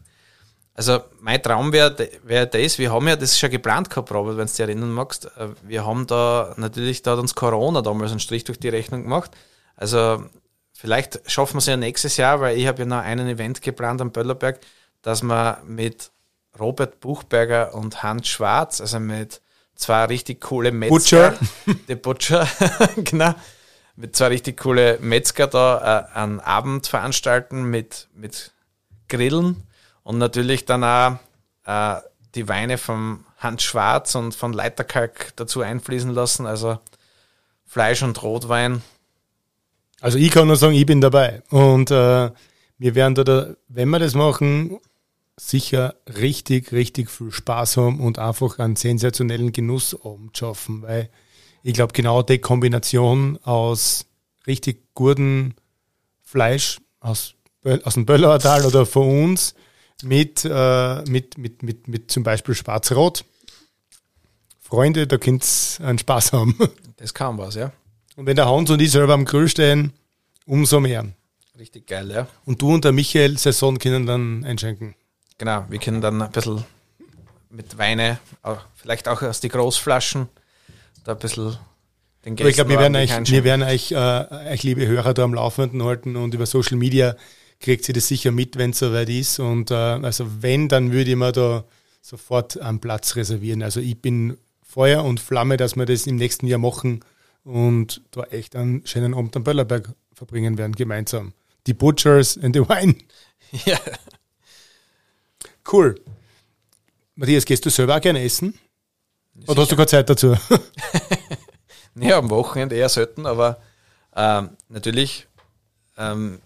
also mein Traum wäre wär das, wir haben ja das schon geplant gehabt, Robert, wenn du dich erinnern magst. Äh, Wir haben da natürlich, da hat uns Corona damals einen Strich durch die Rechnung gemacht. Also vielleicht schaffen wir es ja nächstes Jahr, weil ich habe ja noch einen Event geplant am Böllerberg, dass wir mit Robert Buchberger und Hans Schwarz, also mit zwei richtig coole Metzger, der Butcher, genau, mit zwei richtig coole Metzger da äh, einen Abend veranstalten mit, mit Grillen und natürlich dann auch äh, die Weine vom Hans Schwarz und von Leiterkalk dazu einfließen lassen, also Fleisch und Rotwein. Also ich kann nur sagen, ich bin dabei. Und äh, wir werden da, wenn wir das machen, sicher richtig, richtig viel Spaß haben und einfach einen sensationellen Genussabend schaffen, weil ich glaube, genau die Kombination aus richtig guten Fleisch aus, aus dem Böllauertal oder von uns mit, äh, mit, mit, mit, mit zum Beispiel Schwarz-Rot. Freunde, da könnt ihr einen Spaß haben. Das kann was, ja. Und wenn der Hans und ich selber am Grill stehen, umso mehr. Richtig geil, ja. Und du und der Michael Saison können dann einschenken. Genau, wir können dann ein bisschen mit Weine, auch, vielleicht auch aus die Großflaschen, da ein bisschen den Aber ich glaube, wir werden euch, wir werden euch, äh, euch, liebe Hörer, da am Laufenden halten und über Social Media kriegt sie das sicher mit, wenn es soweit ist. Und äh, also wenn, dann würde ich mir da sofort einen Platz reservieren. Also ich bin Feuer und Flamme, dass wir das im nächsten Jahr machen und da echt einen schönen Abend am Böllerberg verbringen werden, gemeinsam. Die Butchers and the Wine. Ja. Cool. Matthias, gehst du selber auch gerne essen? Oder hast du keine Zeit dazu? Ja, am Wochenende eher selten, aber ähm, natürlich ähm,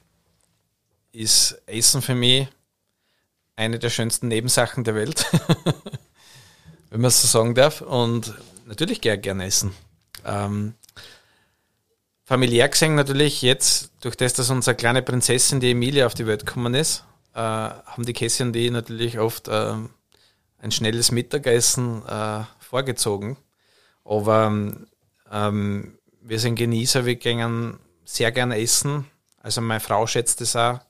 ist Essen für mich eine der schönsten Nebensachen der Welt, wenn man es so sagen darf. Und natürlich gehe ich essen. Ähm, familiär gesehen natürlich jetzt, durch das, dass unsere kleine Prinzessin, die Emilia, auf die Welt gekommen ist, äh, haben die Cassie und die natürlich oft ähm, ein schnelles Mittagessen äh, vorgezogen. Aber ähm, wir sind Genießer, wir gehen sehr gerne essen. Also meine Frau schätzt es auch.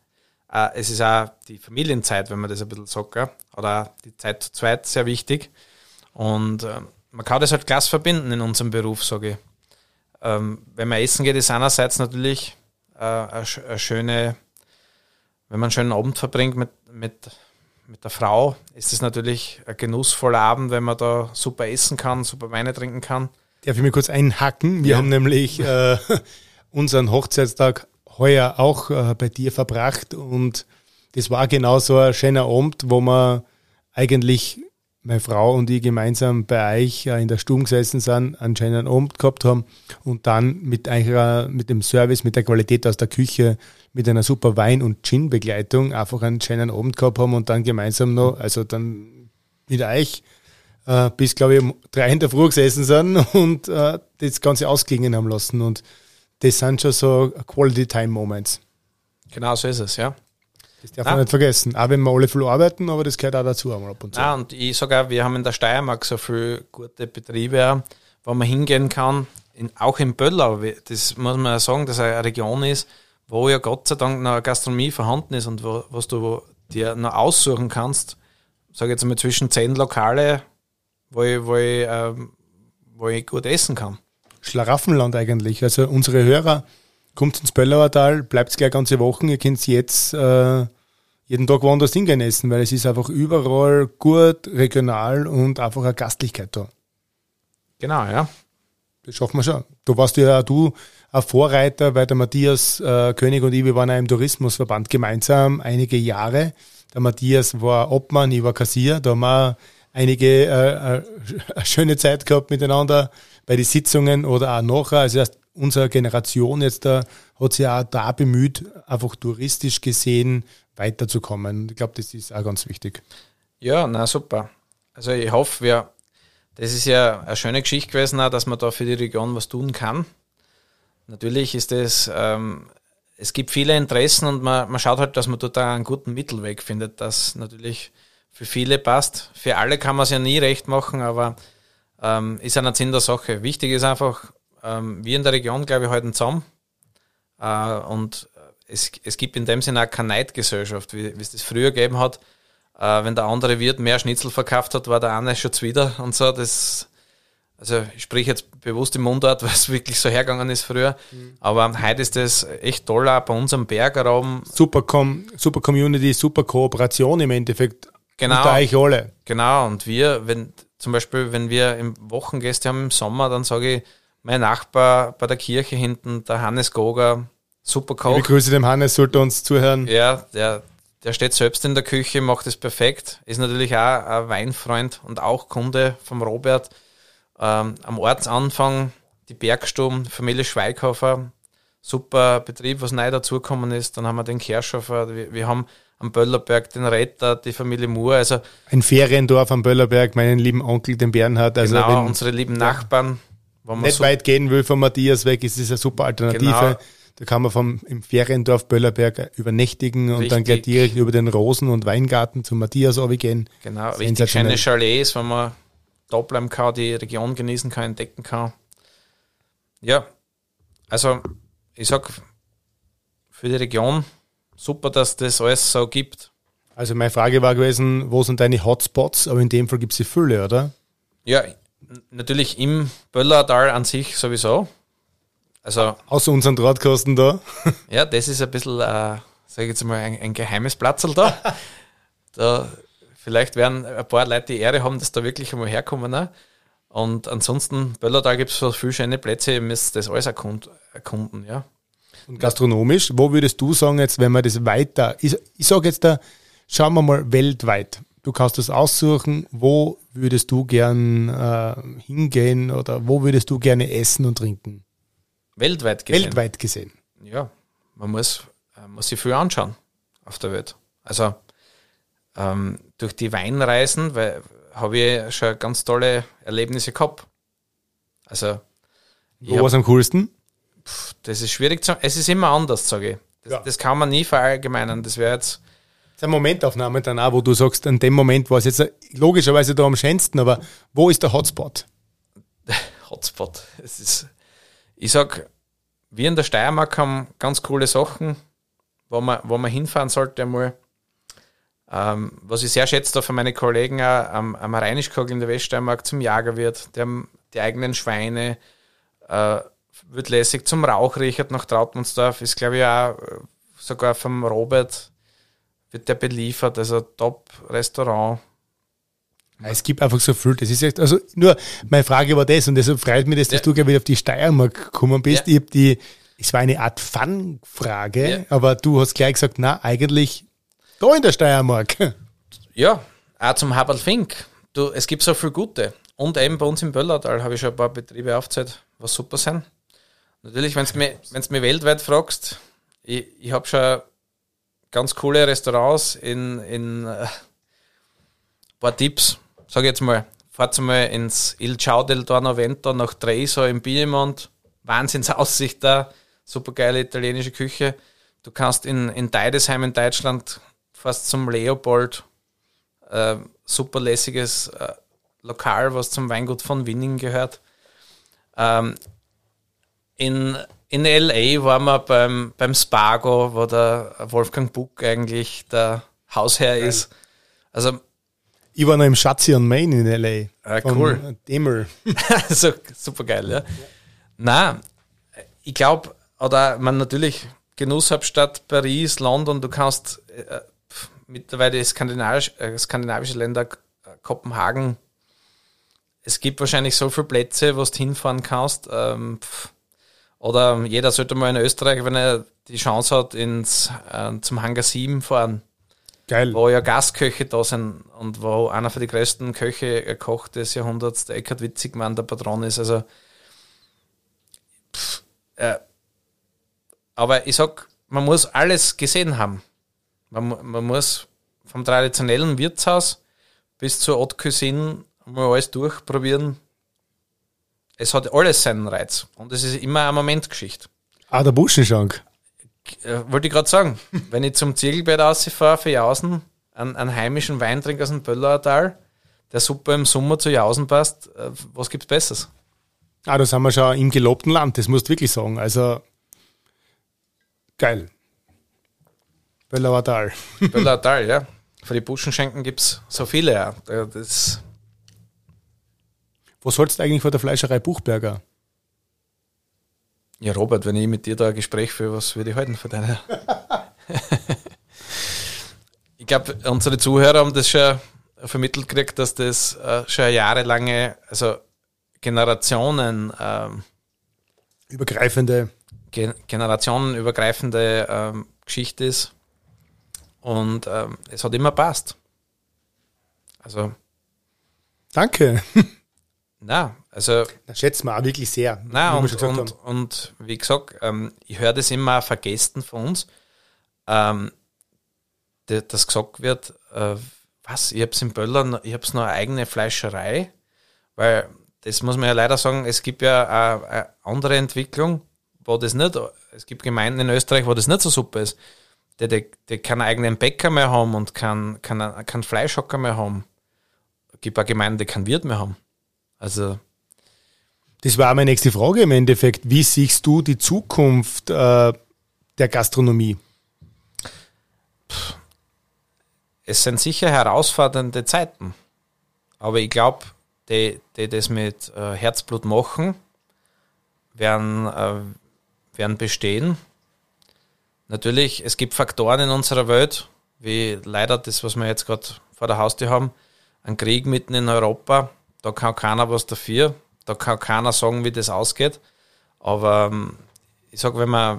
Äh, es ist auch die Familienzeit, wenn man das ein bisschen sagt, gell? oder die Zeit zu zweit sehr wichtig. Und ähm, man kann das halt klasse verbinden in unserem Beruf, sage ich. Ähm, wenn man essen geht, ist einerseits natürlich äh, eine, eine schöne, wenn man einen schönen Abend verbringt mit, mit, mit der Frau, ist es natürlich ein genussvoller Abend, wenn man da super essen kann, super Weine trinken kann. Darf ich mir kurz einhacken? Wir Ja. haben nämlich äh, unseren Hochzeitstag heuer auch äh, bei dir verbracht und das war genau so ein schöner Abend, wo wir eigentlich, meine Frau und ich gemeinsam bei euch äh, in der Stube gesessen sind, einen schönen Abend gehabt haben und dann mit, eurer, mit dem Service, mit der Qualität aus der Küche, mit einer super Wein- und Gin-Begleitung einfach einen schönen Abend gehabt haben und dann gemeinsam noch, also dann mit euch äh, bis, glaube ich, um drei in der Früh gesessen sind und das Ganze ausklingen haben lassen. Und das sind schon so Quality-Time-Moments. Genau so ist es, ja. Das darf Ja. man nicht vergessen. Auch wenn wir alle viel arbeiten, aber das gehört auch dazu einmal ab und zu. Ja, und ich sage auch, wir haben in der Steiermark so viele gute Betriebe, wo man hingehen kann, in, auch in Böllau. Das muss man ja sagen, dass eine Region ist, wo ja Gott sei Dank noch eine Gastronomie vorhanden ist und wo, was du dir noch aussuchen kannst. Sage jetzt mal zwischen zehn Lokale, wo ich, wo ich, ähm, wo ich gut essen kann. Schlaraffenland eigentlich. Also unsere Hörer, kommt ins Böllauertal, bleibt gleich ganze Wochen. Ihr könnt jetzt äh, jeden Tag woanders hingehen essen, weil es ist einfach überall gut, regional und einfach eine Gastlichkeit da. Genau, ja. das schaffen wir schon. Da warst du ja du ein Vorreiter, weil der Matthias äh, König und ich, wir waren ja im Tourismusverband gemeinsam einige Jahre. Der Matthias war Obmann, ich war Kassier. Da haben wir einige äh, äh, schöne Zeit gehabt miteinander bei den Sitzungen oder auch nachher. Also erst unsere Generation jetzt da hat sich auch da bemüht, einfach touristisch gesehen weiterzukommen. Ich glaube, das ist auch ganz wichtig. Ja, na super. Also ich hoffe, wir, das ist ja eine schöne Geschichte gewesen, auch, dass man da für die Region was tun kann. Natürlich ist es, ähm, es gibt viele Interessen und man, man schaut halt, dass man dort einen guten Mittelweg findet, das natürlich für viele passt. Für alle kann man es ja nie recht machen, aber ähm, ist ein Sinn der Sache. Wichtig ist einfach, ähm, wir in der Region, glaube ich, halten zusammen. Äh, und es, es gibt in dem Sinne auch keine Neidgesellschaft, wie, wie es das früher gegeben hat. Äh, wenn der andere Wirt mehr Schnitzel verkauft hat, war der eine schon wieder und so. Das, also ich spreche jetzt bewusst im Mundart, weil es wirklich so hergegangen ist früher. Mhm. Aber heute ist das echt toll, auch bei uns am Bergraum. Super, Com super Community, super Kooperation im Endeffekt. Genau. Unter euch alle. Genau. Und wir, wenn, zum Beispiel, wenn wir im Wochengäste haben im Sommer, dann sage ich, mein Nachbar bei der Kirche hinten, der Hannes Goger, super Koch. Ich begrüße dem Hannes, sollte uns zuhören. Ja, der, der steht selbst in der Küche, macht es perfekt. Ist natürlich auch ein Weinfreund und auch Kunde vom Robert. Ähm, am Ortsanfang die Bergstube, Familie Schweighofer, super Betrieb, was neu dazugekommen ist. Dann haben wir den Kerschofer, wir, wir haben am Böllerberg den Retter, die Familie Moore. Also ein Feriendorf am Böllerberg, meinen lieben Onkel, den Bernhard. Also genau, wenn, unsere lieben Nachbarn. Wenn man nicht so weit gehen will von Matthias weg, ist es eine super Alternative. Genau. Da kann man vom im Feriendorf Böllerberg übernächtigen und Richtig. dann gleich direkt über den Rosen- und Weingarten zum Matthias gehen. Genau, richtig schöne Chalets, wenn man da bleiben kann, die Region genießen kann, entdecken kann. Ja, also ich sag, für die Region super, dass das alles so gibt. Also meine Frage war gewesen, wo sind deine Hotspots? Aber in dem Fall gibt es die Fülle, oder? Ja, natürlich im Böllertal an sich sowieso. Also, Außer unseren Drahtkosten da. ja, das ist ein bisschen, äh, sage ich jetzt mal, ein, ein geheimes Platzl da. da. Vielleicht werden ein paar Leute die Ehre haben, dass da wirklich einmal herkommen. Ne? Und ansonsten, Böllertal gibt es so viele schöne Plätze, ihr müsst das alles erkunden, erkunden ja. Und gastronomisch, wo würdest du sagen, jetzt, wenn man das weiter, ich, ich sage jetzt da, schauen wir mal weltweit. Du kannst das aussuchen, wo würdest du gern äh, hingehen oder wo würdest du gerne essen und trinken? Weltweit gesehen. Weltweit gesehen. Ja, man muss, äh, muss sich viel anschauen auf der Welt. Also ähm, durch die Weinreisen habe ich schon ganz tolle Erlebnisse gehabt. Also wo war es am coolsten? Pff, das ist schwierig zu Es ist immer anders, sage ich. Das, ja. das kann man nie verallgemeinern. Das wäre jetzt. Das ist eine Momentaufnahme dann auch, wo du sagst, an dem Moment war es jetzt logischerweise da am schönsten, aber wo ist der Hotspot? Hotspot. Es ist ich sag, wir in der Steiermark haben ganz coole Sachen, wo man, wo man hinfahren sollte einmal. Ähm, was ich sehr schätze da von meinen Kollegen auch, am, am Rheinischkogel in der Weststeiermark zum Jager wird, die haben die eigenen Schweine, äh, wird lässig zum Rauchriechert nach Trautmannsdorf, ist glaube ich auch äh, sogar vom Robert wird der beliefert, also Top-Restaurant. Es gibt einfach so viel. Das ist echt, also nur meine Frage war das und deshalb freut mich, dass ja. du gleich wieder auf die Steiermark gekommen bist. Ja. Ich hab die, es war eine Art Fun-Frage, ja. aber du hast gleich gesagt, na, eigentlich da in der Steiermark. Ja, auch zum Haberl Fink. Du, es gibt so viel Gute. Und eben bei uns im Böllertal habe ich schon ein paar Betriebe aufgezählt, was super sind. Natürlich, wenn du mich weltweit fragst, ich, ich habe schon ganz coole Restaurants in, in äh, paar Tipps sag jetzt mal, fahrt mal ins Il Ciao del Tornovento nach Treviso im Piemont. Wahnsinnsaussicht da, super geile italienische Küche. Du kannst in, in Deidesheim in Deutschland fast zum Leopold, äh, super lässiges äh, Lokal, was zum Weingut von Winning gehört. Ähm, in, in LA waren wir beim, beim Spargo, wo der Wolfgang Buck eigentlich der Hausherr ist. Also ich war noch im Schatzi on Main in L.A. Ah, cool. Demel. so, super geil, ja. ja. Nein, ich glaube, oder man natürlich Genusshauptstadt Paris, London, du kannst äh, mittlerweile skandinavisch, äh, skandinavische Länder, äh, Kopenhagen, es gibt wahrscheinlich so viele Plätze, wo du hinfahren kannst. Ähm, oder jeder sollte mal in Österreich, wenn er die Chance hat, ins, äh, zum Hangar 7 fahren. Geil. Wo ja Gastköche da sind und wo einer von den größten Köche Koch des Jahrhunderts, der Eckhard Witzigmann, der Patron ist. Also, pff, äh, aber ich sag, man muss alles gesehen haben. Man, man muss vom traditionellen Wirtshaus bis zur Haute Cuisine mal alles durchprobieren. Es hat alles seinen Reiz und es ist immer eine Momentgeschichte. Ah, der Buschenschank. Äh, wollte ich gerade sagen, wenn ich zum Ziegelbett rausfahre für Jausen, einen, einen heimischen Weintrinker aus dem Böllauertal, der super im Sommer zu Jausen passt, äh, was gibt's Besseres? Ah, da sind wir schon im gelobten Land, das musst du wirklich sagen. Also, geil. Böllauertal. Böllauertal, ja. Für die Buschenschenken gibt's so viele, ja. Das, Was sollst du eigentlich von der Fleischerei Buchberger? ja, Robert, wenn ich mit dir da ein Gespräch führe, was würde ich halten von deiner? ich glaube, unsere Zuhörer haben das schon vermittelt gekriegt, dass das äh, schon jahrelange, also Generationen, ähm, Übergreifende. Gen generationenübergreifende ähm, Geschichte ist. Und ähm, es hat immer passt. Also, Danke. na, also Das schätzen wir auch wirklich sehr. Na, wie und, und, und wie gesagt, ähm, ich höre das immer vergessen von uns, ähm, dass gesagt wird, äh, was, ich hab's in Böllern, ich hab's noch eine eigene Fleischerei, weil das muss man ja leider sagen, es gibt ja eine, eine andere Entwicklung, wo das nicht, es gibt Gemeinden in Österreich, wo das nicht so super ist. Die, die, die keinen eigenen Bäcker mehr haben und keinen kein, kein Fleischhocker mehr haben. Es gibt auch Gemeinden, die keinen Wirt mehr haben. Also, Das war meine nächste Frage im Endeffekt. Wie siehst du die Zukunft äh, der Gastronomie? es sind sicher herausfordernde Zeiten. Aber ich glaube, die, die das mit äh, Herzblut machen, werden, äh, werden bestehen. Natürlich, es gibt Faktoren in unserer Welt, wie leider das, was wir jetzt gerade vor der Haustür haben, ein Krieg mitten in Europa. Da kann keiner was dafür. Da kann keiner sagen, wie das ausgeht. Aber ähm, ich sage, wenn man,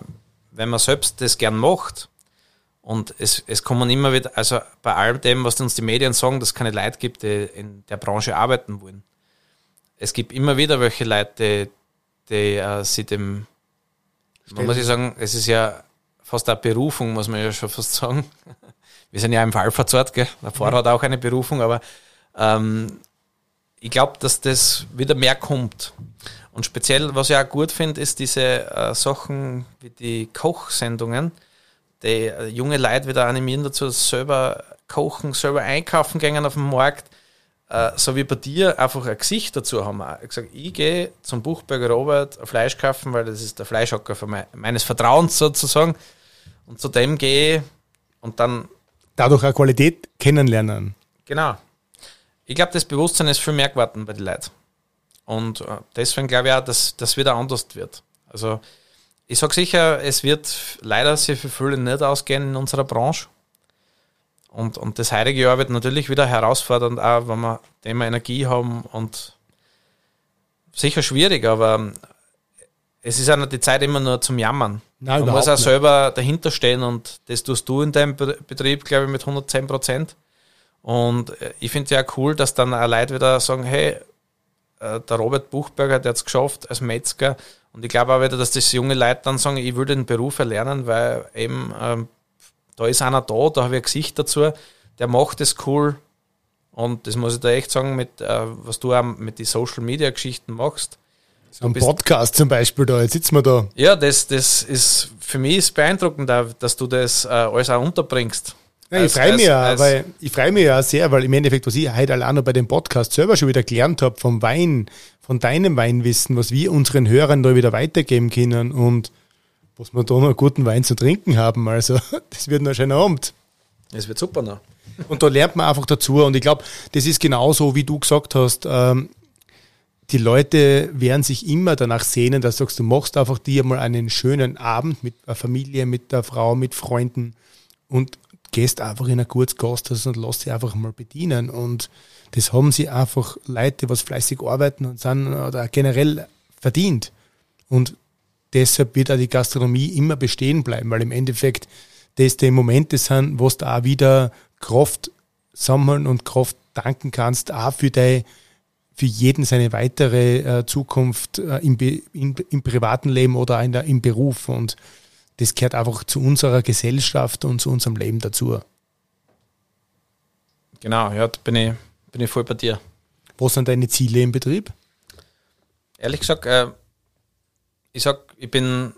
wenn man selbst das gern macht, und es, es kommen immer wieder, also bei all dem, was uns die Medien sagen, dass es keine Leute gibt, die in der Branche arbeiten wollen. Es gibt immer wieder welche Leute, die, die äh, sich dem, man muss ja sagen, es ist ja fast eine Berufung, muss man ja schon fast sagen. Wir sind ja im Wallfahrtsort, gell? Der Fahrer hat auch eine Berufung, aber ähm, ich glaube, dass das wieder mehr kommt. Und speziell, was ich auch gut finde, ist diese äh, Sachen wie die Kochsendungen, die äh, junge Leute wieder animieren dazu, selber kochen, selber einkaufen gehen auf dem Markt, äh, so wie bei dir einfach ein Gesicht dazu haben. Ich gesagt, ich gehe zum Buchberger Robert Fleisch kaufen, weil das ist der Fleischhocker von mein, meines Vertrauens sozusagen. Und zu dem gehe und dann, Dadurch auch Qualität kennenlernen. genau. Ich glaube, das Bewusstsein ist viel mehr geworden bei den Leuten. Und äh, deswegen glaube ich auch, dass das wieder anders wird. Also ich sage sicher, es wird leider sehr für viele nicht ausgehen in unserer Branche. Und, und das heutige Jahr wird natürlich wieder herausfordernd, auch wenn wir Thema Energie haben und sicher schwierig, aber es ist auch nicht die Zeit immer nur zum Jammern. Nein, Man muss auch nicht. selber dahinter stehen und das tust du in deinem Be- Betrieb, glaube ich, mit 110 Prozent. Und äh, ich finde ja cool, dass dann auch Leute wieder sagen, hey, äh, der Robert Buchberger, der hat es geschafft als Metzger. Und ich glaube auch wieder, dass das junge Leute dann sagen, ich will den Beruf erlernen, weil eben ähm, da ist einer da, da habe ich ein Gesicht dazu, der macht es cool. Und das muss ich da echt sagen, mit, äh, was du auch mit den Social Media Geschichten machst. So ein Podcast zum Beispiel da, jetzt sitzen wir da. Ja, das, das ist für mich ist beeindruckend, dass du das äh, alles auch unterbringst. Ja, ich freue mich ja, weil ich freue mich ja sehr, weil im Endeffekt, was ich heute alleine bei dem Podcast selber schon wieder gelernt habe vom Wein, von deinem Weinwissen, was wir unseren Hörern da wieder weitergeben können und was wir da noch guten Wein zu trinken haben. Also, das wird noch ein schöner Abend. Es wird super noch. Und da lernt man einfach dazu. Und ich glaube, das ist genauso, wie du gesagt hast. Ähm, die Leute werden sich immer danach sehnen, dass du sagst, du machst einfach dir mal einen schönen Abend mit der Familie, mit der Frau, mit Freunden und gehst einfach in ein gutes Gasthaus und lass dich einfach mal bedienen. Und das haben sie einfach Leute, was fleißig arbeiten und sind oder generell verdient. Und deshalb wird auch die Gastronomie immer bestehen bleiben, weil im Endeffekt das die Momente sind, wo du auch wieder Kraft sammeln und Kraft danken kannst, auch für dein, für jeden seine weitere äh, Zukunft äh, im, im, im, privaten Leben oder in der, im Beruf. Und das gehört einfach zu unserer Gesellschaft und zu unserem Leben dazu. Genau, ja, da bin ich, bin ich voll bei dir. Was sind deine Ziele im Betrieb? Ehrlich gesagt, äh, ich sag, ich bin,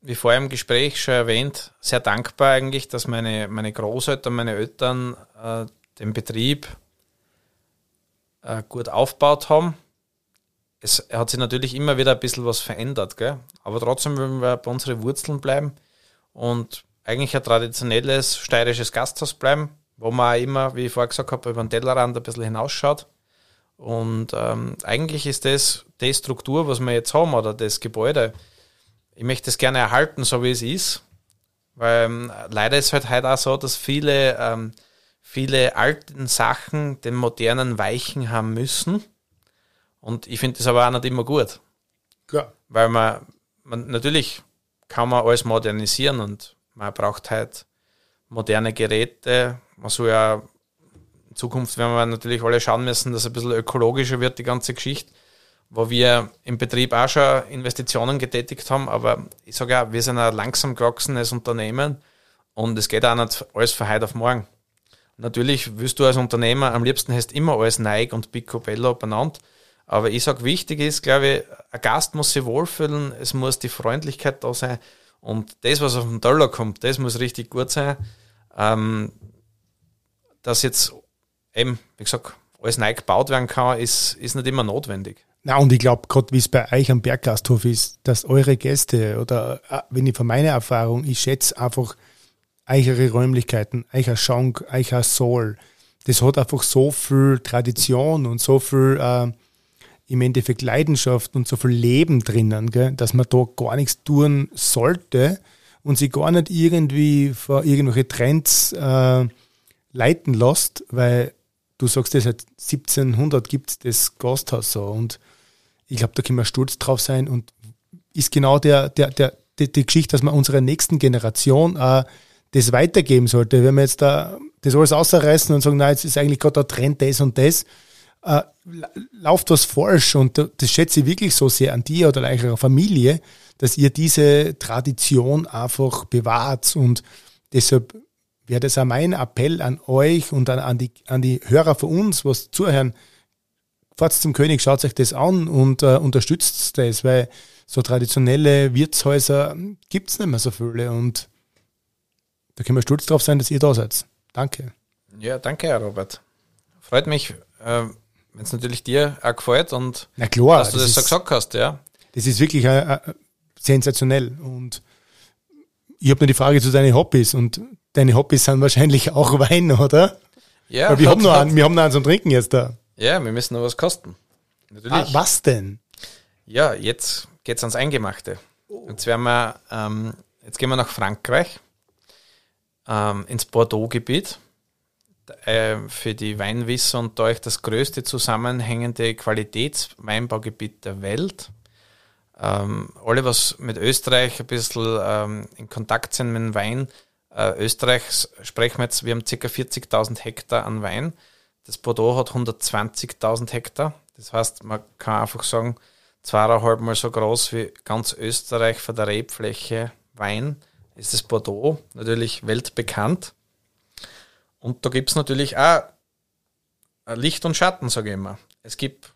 wie vorher im Gespräch schon erwähnt, sehr dankbar eigentlich, dass meine, meine Großeltern, meine Eltern äh, den Betrieb äh, gut aufgebaut haben. Es hat sich natürlich immer wieder ein bisschen was verändert, gell? aber trotzdem wollen wir bei unseren Wurzeln bleiben und eigentlich ein traditionelles steirisches Gasthaus bleiben, wo man auch immer, wie ich vorher gesagt habe, über den Tellerrand ein bisschen hinausschaut. Und ähm, eigentlich ist das die Struktur, was wir jetzt haben, oder das Gebäude, ich möchte es gerne erhalten, so wie es ist. Weil ähm, leider ist halt heute auch so, dass viele, ähm, viele alten Sachen den modernen Weichen haben müssen. Und ich finde das aber auch nicht immer gut. Ja. Weil man, man, natürlich kann man alles modernisieren und man braucht halt moderne Geräte. Man soll ja in Zukunft werden wir natürlich alle schauen müssen, dass es ein bisschen ökologischer wird, die ganze Geschichte, wo wir im Betrieb auch schon Investitionen getätigt haben, aber ich sage ja, wir sind ein langsam gewachsenes Unternehmen und es geht auch nicht alles von heute auf morgen. Natürlich willst du als Unternehmer am liebsten hast immer alles Nike und Picobello benannt, aber ich sage, wichtig ist, glaube ich, ein Gast muss sich wohlfühlen, es muss die Freundlichkeit da sein und das, was auf den Dollar kommt, das muss richtig gut sein. Ähm, dass jetzt eben, wie gesagt, alles neu gebaut werden kann, ist, ist nicht immer notwendig. Na, und ich glaube, gerade wie es bei euch am Berggasthof ist, dass eure Gäste oder äh, wenn ich von meiner Erfahrung, ich schätze einfach eichere Räumlichkeiten, eicher Schank, eicher Soul. Das hat einfach so viel Tradition und so viel äh, im Endeffekt Leidenschaft und so viel Leben drinnen, gell, dass man da gar nichts tun sollte und sich gar nicht irgendwie vor irgendwelche Trends äh, leiten lässt, weil du sagst, das seit 1700 gibt es das Gasthaus so und ich glaube, da können wir stolz drauf sein und ist genau der, der, der, die, die Geschichte, dass man unserer nächsten Generation äh, das weitergeben sollte. Wenn wir jetzt da das alles ausreißen und sagen, na, jetzt ist eigentlich gerade der Trend das und das, äh, läuft was falsch und das schätze ich wirklich so sehr an dir oder eurer Familie, dass ihr diese Tradition einfach bewahrt und deshalb wäre das auch mein Appell an euch und an, an, die, an die Hörer von uns, was zuhören. Fahrt zum König, schaut euch das an und äh, unterstützt das, weil so traditionelle Wirtshäuser gibt es nicht mehr so viele und da können wir stolz drauf sein, dass ihr da seid. Danke. Ja, danke, Herr Robert. Freut mich, äh, wenn es natürlich dir auch gefällt und Na klar, dass du das, das so gesagt hast, ja. Das ist wirklich äh, äh sensationell und ich habe nur die Frage zu deinen Hobbys und deine Hobbys sind wahrscheinlich auch Wein, oder? Ja. Weil wir, haben noch einen, wir haben noch einen zum Trinken jetzt da. Ja, wir müssen noch was kosten. Natürlich. Ah, was denn? Ja, jetzt geht's ans Eingemachte. Oh. Jetzt werden wir, ähm, jetzt gehen wir nach Frankreich, ähm, ins Bordeaux-Gebiet, äh, für die Weinwisser und euch das größte zusammenhängende Qualitätsweinbaugebiet der Welt. Ähm, alle, was mit Österreich ein bisschen ähm, in Kontakt sind mit dem Wein, äh, Österreich sprechen wir jetzt, wir haben ca. 40.000 Hektar an Wein. Das Bordeaux hat 120.000 Hektar. Das heißt, man kann einfach sagen, zweieinhalb Mal so groß wie ganz Österreich von der Rebfläche Wein ist das Bordeaux, natürlich weltbekannt. Und da gibt es natürlich auch Licht und Schatten, sage ich immer. Es gibt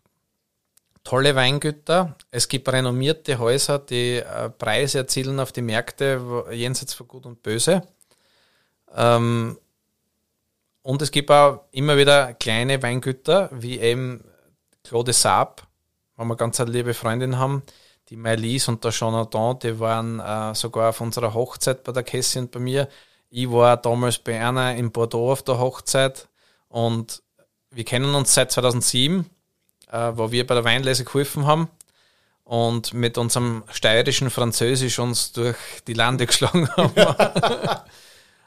tolle Weingüter, es gibt renommierte Häuser, die äh, Preise erzielen auf die Märkte jenseits von Gut und Böse. Ähm, und es gibt auch immer wieder kleine Weingüter, wie eben Claude Saab, wo wir ganz eine liebe Freundin haben, die Maëlys und der Jonathan, die waren äh, sogar auf unserer Hochzeit bei der Kessie und bei mir. Ich war damals bei einer in Bordeaux auf der Hochzeit und wir kennen uns seit 2007, äh, wo wir bei der Weinlese geholfen haben und mit unserem steirischen Französisch uns durch die Lande geschlagen haben.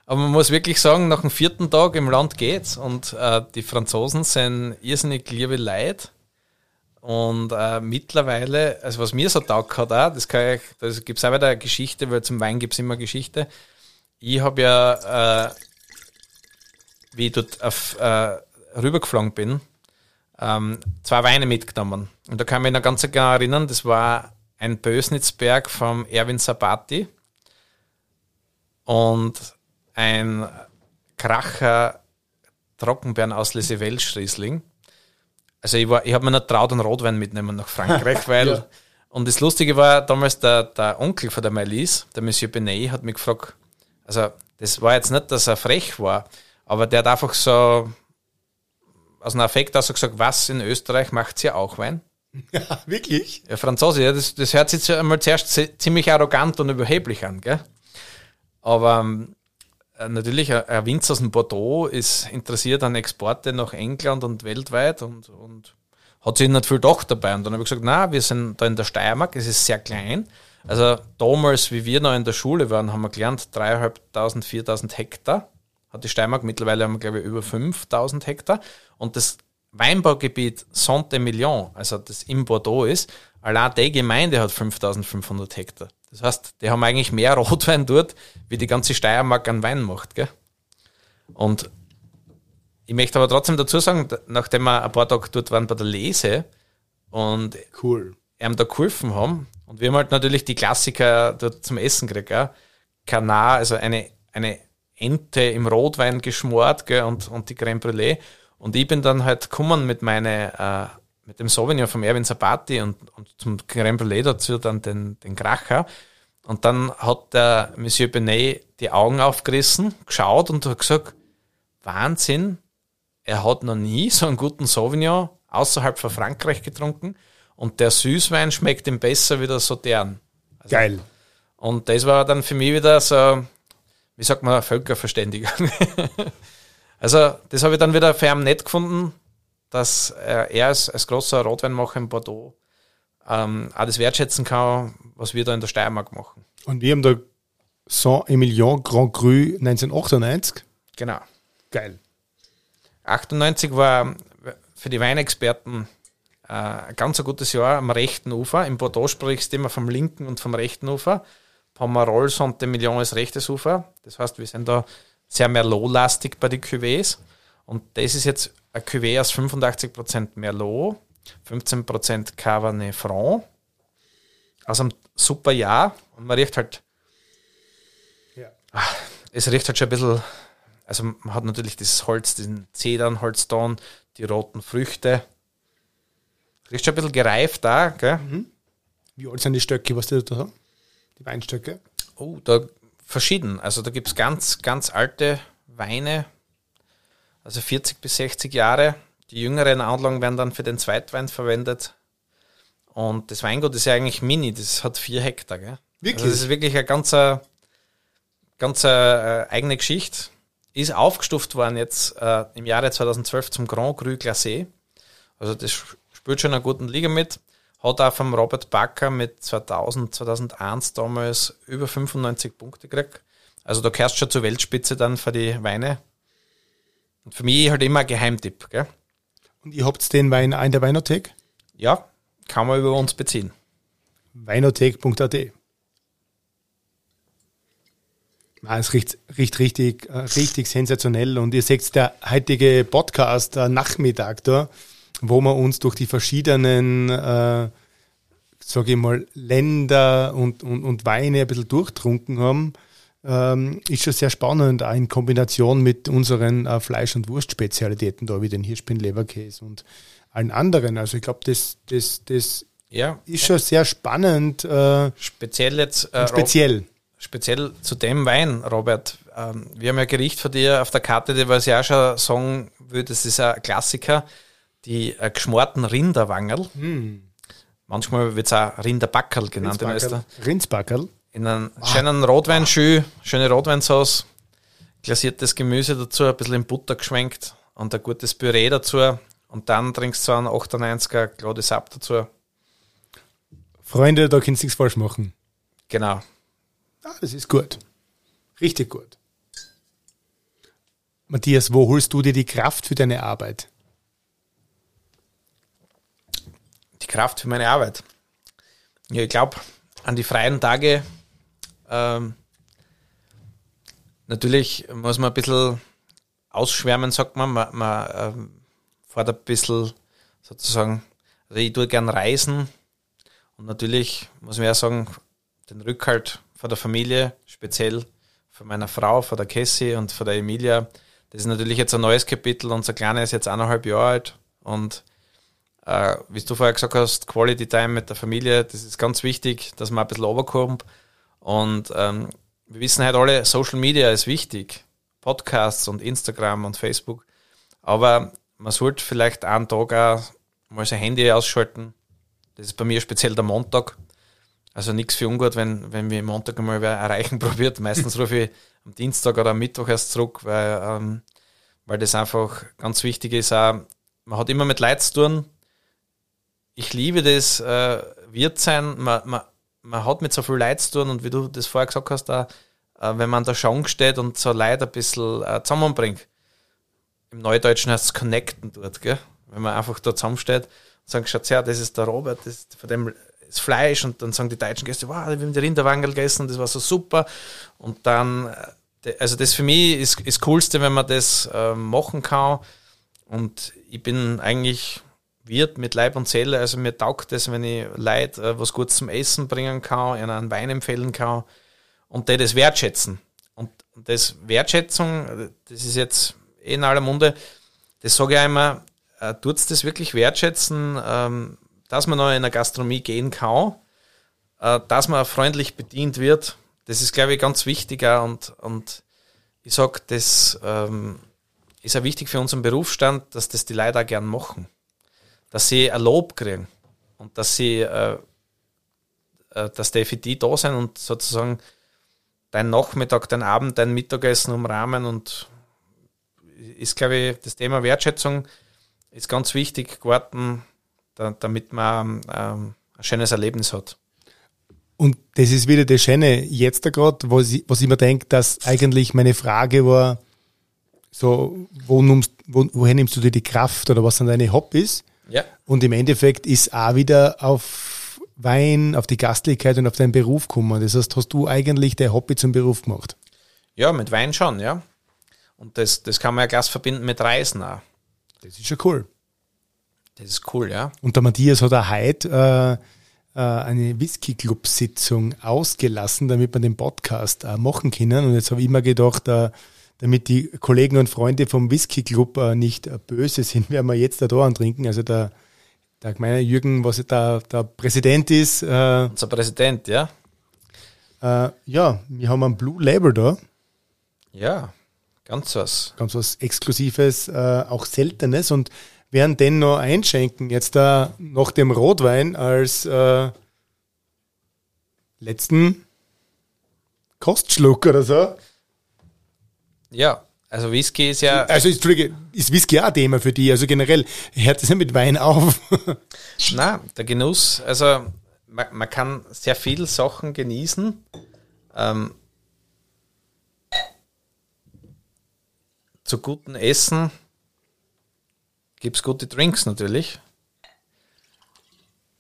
Aber man muss wirklich sagen, nach dem vierten Tag im Land geht's und äh, die Franzosen sind irrsinnig liebe Leid. Und äh, mittlerweile, also was mir so taugt hat, auch, das, kann ich, das gibt es auch wieder eine Geschichte, weil zum Wein gibt es immer Geschichte. Ich habe ja, äh, wie ich dort auf, äh, rübergeflogen bin, ähm, zwei Weine mitgenommen. Und da kann ich mich noch ganz genau erinnern, das war ein Bösnitzberg vom Erwin Sabati und ein Kracher Trockenbeeren aus Les Welschriesling. Also ich, war, ich habe mir nicht traut, einen Rotwein mitnehmen nach Frankreich, weil ja. und das Lustige war, damals der, der Onkel von der Melise, der Monsieur Benet, hat mich gefragt, also das war jetzt nicht, dass er frech war, aber der hat einfach so aus einem Affekt aus gesagt, was in Österreich macht sie auch Wein? Ja, wirklich? Ja, Franzose, ja, das, das hört sich einmal zuerst ziemlich arrogant und überheblich an, gell? Aber ähm, natürlich, ein Winzer aus dem Bordeaux ist interessiert an Exporte nach England und weltweit und, und hat sich nicht viel doch dabei. Und dann habe ich gesagt, na, wir sind da in der Steiermark, es ist sehr klein. Also damals, wie wir noch in der Schule waren, haben wir gelernt, 3.500, 4.000 Hektar hat die Steiermark. Mittlerweile haben wir, glaube ich, über 5.000 Hektar. Und das Weinbaugebiet Saint-Emilion, also das im Bordeaux ist, allein die Gemeinde hat 5500 Hektar. Das heißt, die haben eigentlich mehr Rotwein dort, wie die ganze Steiermark an Wein macht. Gell? Und ich möchte aber trotzdem dazu sagen, nachdem wir ein paar Tage dort waren bei der Lese und cool. ihm da geholfen haben, und wir haben halt natürlich die Klassiker dort zum Essen gekriegt, Kanar, also eine, eine Ente im Rotwein geschmort gell, und, und die Creme Brûlée. Und ich bin dann halt gekommen mit meine, äh, mit dem Sauvignon vom Erwin Sabati und, und zum Creme Brûlée dazu dann den, den Kracher. Und dann hat der Monsieur Benet die Augen aufgerissen, geschaut und hat gesagt, Wahnsinn, er hat noch nie so einen guten Sauvignon außerhalb von Frankreich getrunken und der Süßwein schmeckt ihm besser wie der Sautern. Also, Geil. Und das war dann für mich wieder so, wie sagt man, Völkerverständigung. also das habe ich dann wieder für ihn nett gefunden, dass er als, als großer Rotweinmacher in Bordeaux ähm, auch das wertschätzen kann, was wir da in der Steiermark machen. Und wir haben da Saint-Emilion Grand Cru 1998. Genau. Geil. 98 war für die Weinexperten äh, ein ganz ein gutes Jahr am rechten Ufer. Im Bordeaux sprichst du immer vom linken und vom rechten Ufer. Pomerol Saint-Emilion ist rechtes Ufer. Das heißt, wir sind da sehr Merlot-lastig bei den Cuvées. Und das ist jetzt ein Cuvée aus 85% Merlot, 15% Cabernet Franc. Aus einem super Jahr. Und man riecht halt. Ja. Ach, es riecht halt schon ein bisschen. Also man hat natürlich dieses Holz, diesen Zedernholzton, die roten Früchte. Riecht schon ein bisschen gereift da, gell? Mhm. Wie alt sind die Stöcke, was die da haben? Die Weinstöcke? Oh, da verschieden. Also da gibt es ganz, ganz alte Weine, also 40 bis 60 Jahre. Die jüngeren Anlagen werden dann für den Zweitwein verwendet. Und das Weingut ist ja eigentlich mini, das hat vier Hektar. Gell? Wirklich? Also das ist wirklich eine ganz, ganz äh, eigene Geschichte. Ist aufgestuft worden jetzt äh, im Jahre 2012 zum Grand Cru Glacé. Also das spielt schon eine guten Liga mit. Hat auch vom Robert Backer mit 2000, 2001 damals über 95 Punkte gekriegt. Also da gehörst du schon zur Weltspitze dann für die Weine. Und für mich halt immer ein Geheimtipp. Gell? Und ihr habt den Wein in der Weinothek? Ja, kann man über uns beziehen. Weinothek.at Ah, es riecht, riecht richtig, äh, richtig sensationell und ihr seht der heutige Podcast äh, Nachmittag da, wo wir uns durch die verschiedenen, äh, sage ich mal, Länder und, und, und Weine ein bisschen durchtrunken haben ähm, ist schon sehr spannend, auch in Kombination mit unseren äh, Fleisch- und Wurstspezialitäten da, wie den Hirschbein Leberkäse und allen anderen. Also ich glaube, das, das, das ja. ist schon sehr spannend. Äh, speziell jetzt. Äh, speziell. Speziell zu dem Wein, Robert. Ähm, wir haben ja Gericht von dir auf der Karte, die was ich auch schon sagen würde, das ist ein Klassiker, die äh, geschmorten Rinderwangerl. Hm. Manchmal wird es auch Rinderbackerl genannt Rindsbackerl. Rindsbackerl in einem wow. schönen Rotweinschü, schöne Rotweinsauce, glasiertes Gemüse dazu, ein bisschen in Butter geschwenkt und ein gutes Püree dazu. Und dann trinkst du einen 98er Claude Sap dazu. Freunde, da kannst du nichts falsch machen. Genau. Ah, das ist gut. Richtig gut. Matthias, wo holst du dir die Kraft für deine Arbeit? Die Kraft für meine Arbeit. Ja, ich glaube, an die freien Tage ähm, natürlich muss man ein bisschen ausschwärmen, sagt man. Man, man ähm, fährt ein bisschen sozusagen, also ich tue gern reisen und natürlich muss man ja sagen, den Rückhalt von der Familie, speziell von meiner Frau, von der Cassie und von der Emilia, das ist natürlich jetzt ein neues Kapitel. Unser Kleiner ist jetzt eineinhalb Jahre alt und äh, wie du vorher gesagt hast, Quality Time mit der Familie, das ist ganz wichtig, dass man ein bisschen runterkommt. Und ähm, wir wissen halt alle, Social Media ist wichtig. Podcasts und Instagram und Facebook. Aber man sollte vielleicht einen Tag auch mal sein Handy ausschalten. Das ist bei mir speziell der Montag. Also nichts für ungut, wenn, wenn wir Montag einmal wer erreichen probiert. Meistens rufe ich am Dienstag oder am Mittwoch erst zurück, weil, ähm, weil das einfach ganz wichtig ist. Auch, man hat immer mit Leid zu tun. Ich liebe das äh, Wirtsein. Man, man, man hat mit so viel Leid zu tun und wie du das vorher gesagt hast, auch, äh, wenn man da Chance steht und so Leid ein bisschen äh, zusammenbringt. Im Neudeutschen heißt es connecten dort, gell? wenn man einfach da zusammensteht und sagt, schaut her, das ist der Robert, das ist von dem das Fleisch und dann sagen die deutschen Gäste, wow, wir haben die Rinderwangel gegessen, das war so super. Und dann, äh, also das für mich ist, ist das Coolste, wenn man das äh, machen kann. Und ich bin eigentlich Wirt mit Leib und Seele, also mir taugt es, wenn ich Leute äh, was Gutes zum Essen bringen kann, ihnen einen Wein empfehlen kann und die das wertschätzen. Und, das Wertschätzung, das ist jetzt eh in aller Munde, das sage ich einmal, tut das wirklich wertschätzen, ähm, dass man noch in eine Gastronomie gehen kann, äh, dass man freundlich bedient wird. Das ist, glaube ich, ganz wichtig und, und ich sage, das ähm, ist auch wichtig für unseren Berufsstand, dass das die Leute auch gern machen. Dass sie ein Lob kriegen und dass sie, äh, äh, dass die für die da sind und sozusagen dein Nachmittag, dein Abend, dein Mittagessen umrahmen und ist, glaube ich, das Thema Wertschätzung ist ganz wichtig geworden da, damit man ähm, ein schönes Erlebnis hat. Und das ist wieder das Schöne jetzt da gerade, was was ich mir denke, dass eigentlich meine Frage war, so, wo nimmst, wo, woher nimmst du dir die Kraft oder was sind deine Hobbys? Ja. Und im Endeffekt ist auch wieder auf Wein, auf die Gastlichkeit und auf deinen Beruf gekommen. Das heißt, hast du eigentlich dein Hobby zum Beruf gemacht? Ja, mit Wein schon, ja. Und das, das kann man ja Gast verbinden mit Reisen auch. Das ist schon cool. Das ist cool, ja. Und der Matthias hat auch heute äh, äh, eine Whisky-Club-Sitzung ausgelassen, damit wir den Podcast äh, machen können. Und jetzt habe ich immer gedacht, äh, damit die Kollegen und Freunde vom Whisky Club äh, nicht äh, böse sind, werden wir jetzt da da antrinken. Also der, der gemeine Jürgen, was der, der Präsident ist. Äh, Unser Präsident, ja. Äh, ja, wir haben ein Blue Label da. Ja, ganz was. Ganz was Exklusives, äh, auch Seltenes. Und werden den noch einschenken, jetzt da nach dem Rotwein als äh, letzten Kostschluck oder so. Ja, also Whisky ist ja. Also Entschuldige, ist Whisky auch ein Thema für die? Also generell hört es ja mit Wein auf. Na, der Genuss, also man, man, kann sehr viel Sachen genießen. Ähm, zu gutem Essen gibt es gute Drinks natürlich.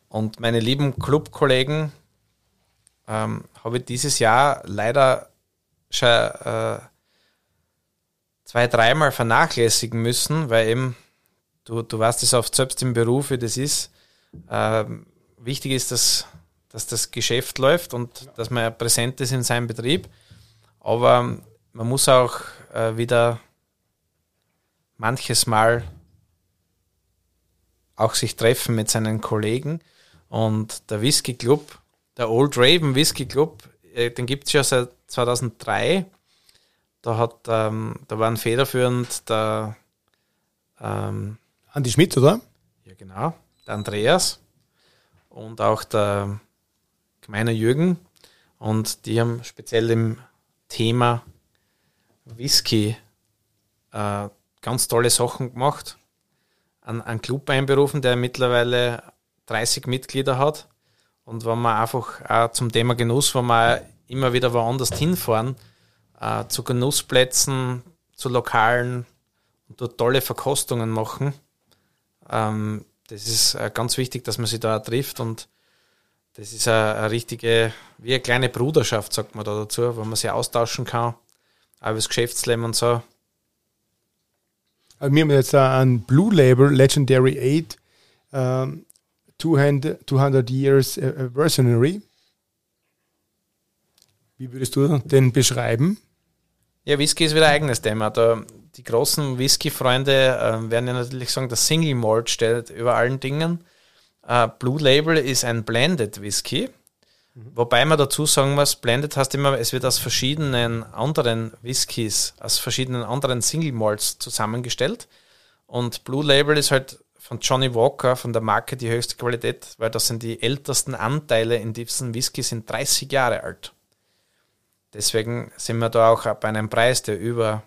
Und meine lieben Clubkollegen ähm, habe ich dieses Jahr leider schon äh, zwei, dreimal vernachlässigen müssen, weil eben, du, du weißt es oft selbst im Beruf, wie das ist. Äh, wichtig ist, dass, dass das Geschäft läuft und dass man präsent ist in seinem Betrieb. Aber man muss auch äh, wieder manches Mal auch sich treffen mit seinen Kollegen. Und der Whisky Club, der Old Raven Whisky Club, äh, den gibt es ja seit 2003. Da, hat, ähm, da waren federführend der ähm, Andi Schmidt, oder? Ja, genau. Der Andreas und auch der gemeine Jürgen. Und die haben speziell im Thema Whisky äh, ganz tolle Sachen gemacht einen, einen Club einberufen, der mittlerweile 30 Mitglieder hat. Und wenn man einfach auch zum Thema Genuss, wenn wir immer wieder woanders hinfahren, äh, zu Genussplätzen, zu Lokalen und dort tolle Verkostungen machen. Ähm, das ist äh, ganz wichtig, dass man sich da trifft und das ist eine, richtige, wie eine kleine Bruderschaft, sagt man da dazu, wo man sich austauschen kann, auch das Geschäftsleben und so. Also wir haben jetzt ein Blue Label Legendary 8 um, 200, 200 Years Anniversary. Wie würdest du den beschreiben? Ja, Whisky ist wieder ein eigenes Thema. Da, die großen Whisky-Freunde äh, werden ja natürlich sagen, das Single Malt steht über allen Dingen. Uh, Blue Label ist ein Blended Whisky. Mhm. Wobei man dazu sagen muss, Blended heißt immer, es wird aus verschiedenen anderen Whiskys, aus verschiedenen anderen Single Malts zusammengestellt. Und Blue Label ist halt von Johnny Walker, von der Marke, die höchste Qualität, weil das sind die ältesten Anteile in diesem Whisky, sind 30 Jahre alt. Deswegen sind wir da auch bei einem Preis, der über,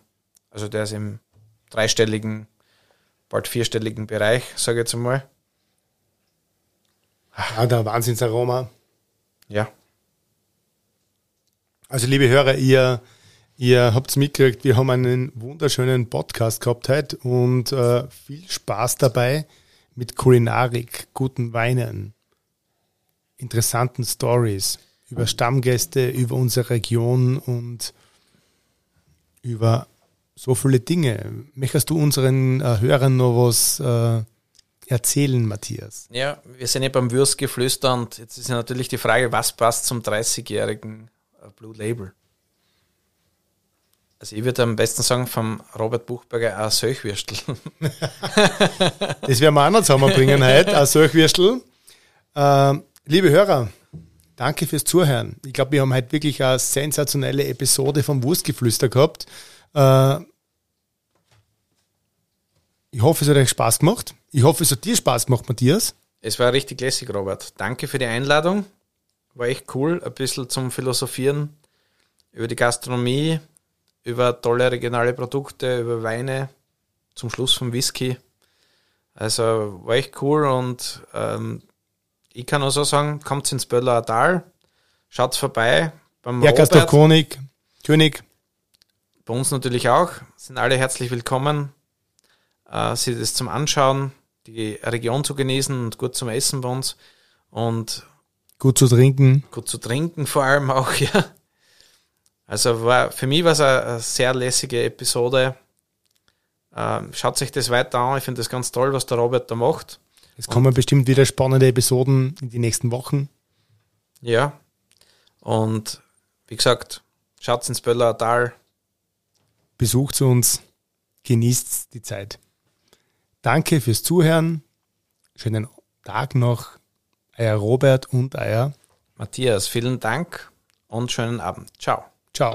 also der ist im dreistelligen, bald vierstelligen Bereich, sage ich jetzt einmal. Ja, der Wahnsinnsaroma. Ja. Also, liebe Hörer, ihr, ihr habt es mitgekriegt, wir haben einen wunderschönen Podcast gehabt heute und äh, viel Spaß dabei mit Kulinarik, guten Weinen, interessanten Stories über Stammgäste, über unsere Region und über so viele Dinge. Möchtest du unseren äh, Hörern noch was äh, erzählen, Matthias? Ja, wir sind ja beim Würstgeflüster und jetzt ist ja natürlich die Frage, was passt zum 30-jährigen äh, Blue Label? Also ich würde am besten sagen, vom Robert Buchberger ein Söchwürstel. das werden wir auch noch zusammenbringen heute, ein Söchwürstel. Äh, liebe Hörer, danke fürs Zuhören. Ich glaube, wir haben heute wirklich eine sensationelle Episode vom Wurstgeflüster gehabt. Äh, ich hoffe, es hat euch Spaß gemacht. Ich hoffe, es hat dir Spaß gemacht, Matthias. Es war richtig lässig, Robert. Danke für die Einladung. War echt cool, ein bisschen zum Philosophieren über die Gastronomie, über tolle regionale Produkte, über Weine, zum Schluss vom Whisky. Also war echt cool und ähm, ich kann auch so sagen, kommt ins Böller Tal, schaut vorbei beim Bergastag König, König. Bei uns natürlich auch, sind alle herzlich willkommen, äh, sich das zum Anschauen, die Region zu genießen und gut zum Essen bei uns und gut zu trinken. Gut zu trinken vor allem auch, ja. Also war, für mich war es eine, eine sehr lässige Episode. Ähm, schaut sich das weiter an. Ich finde das ganz toll, was der Robert da macht. Es kommen bestimmt wieder spannende Episoden in die nächsten Wochen. Ja. Und wie gesagt, schaut ins Böller Tal. Besucht uns, genießt die Zeit. Danke fürs Zuhören. Schönen Tag noch. Euer Robert und euer Matthias. Vielen Dank und schönen Abend. Ciao. Ciao.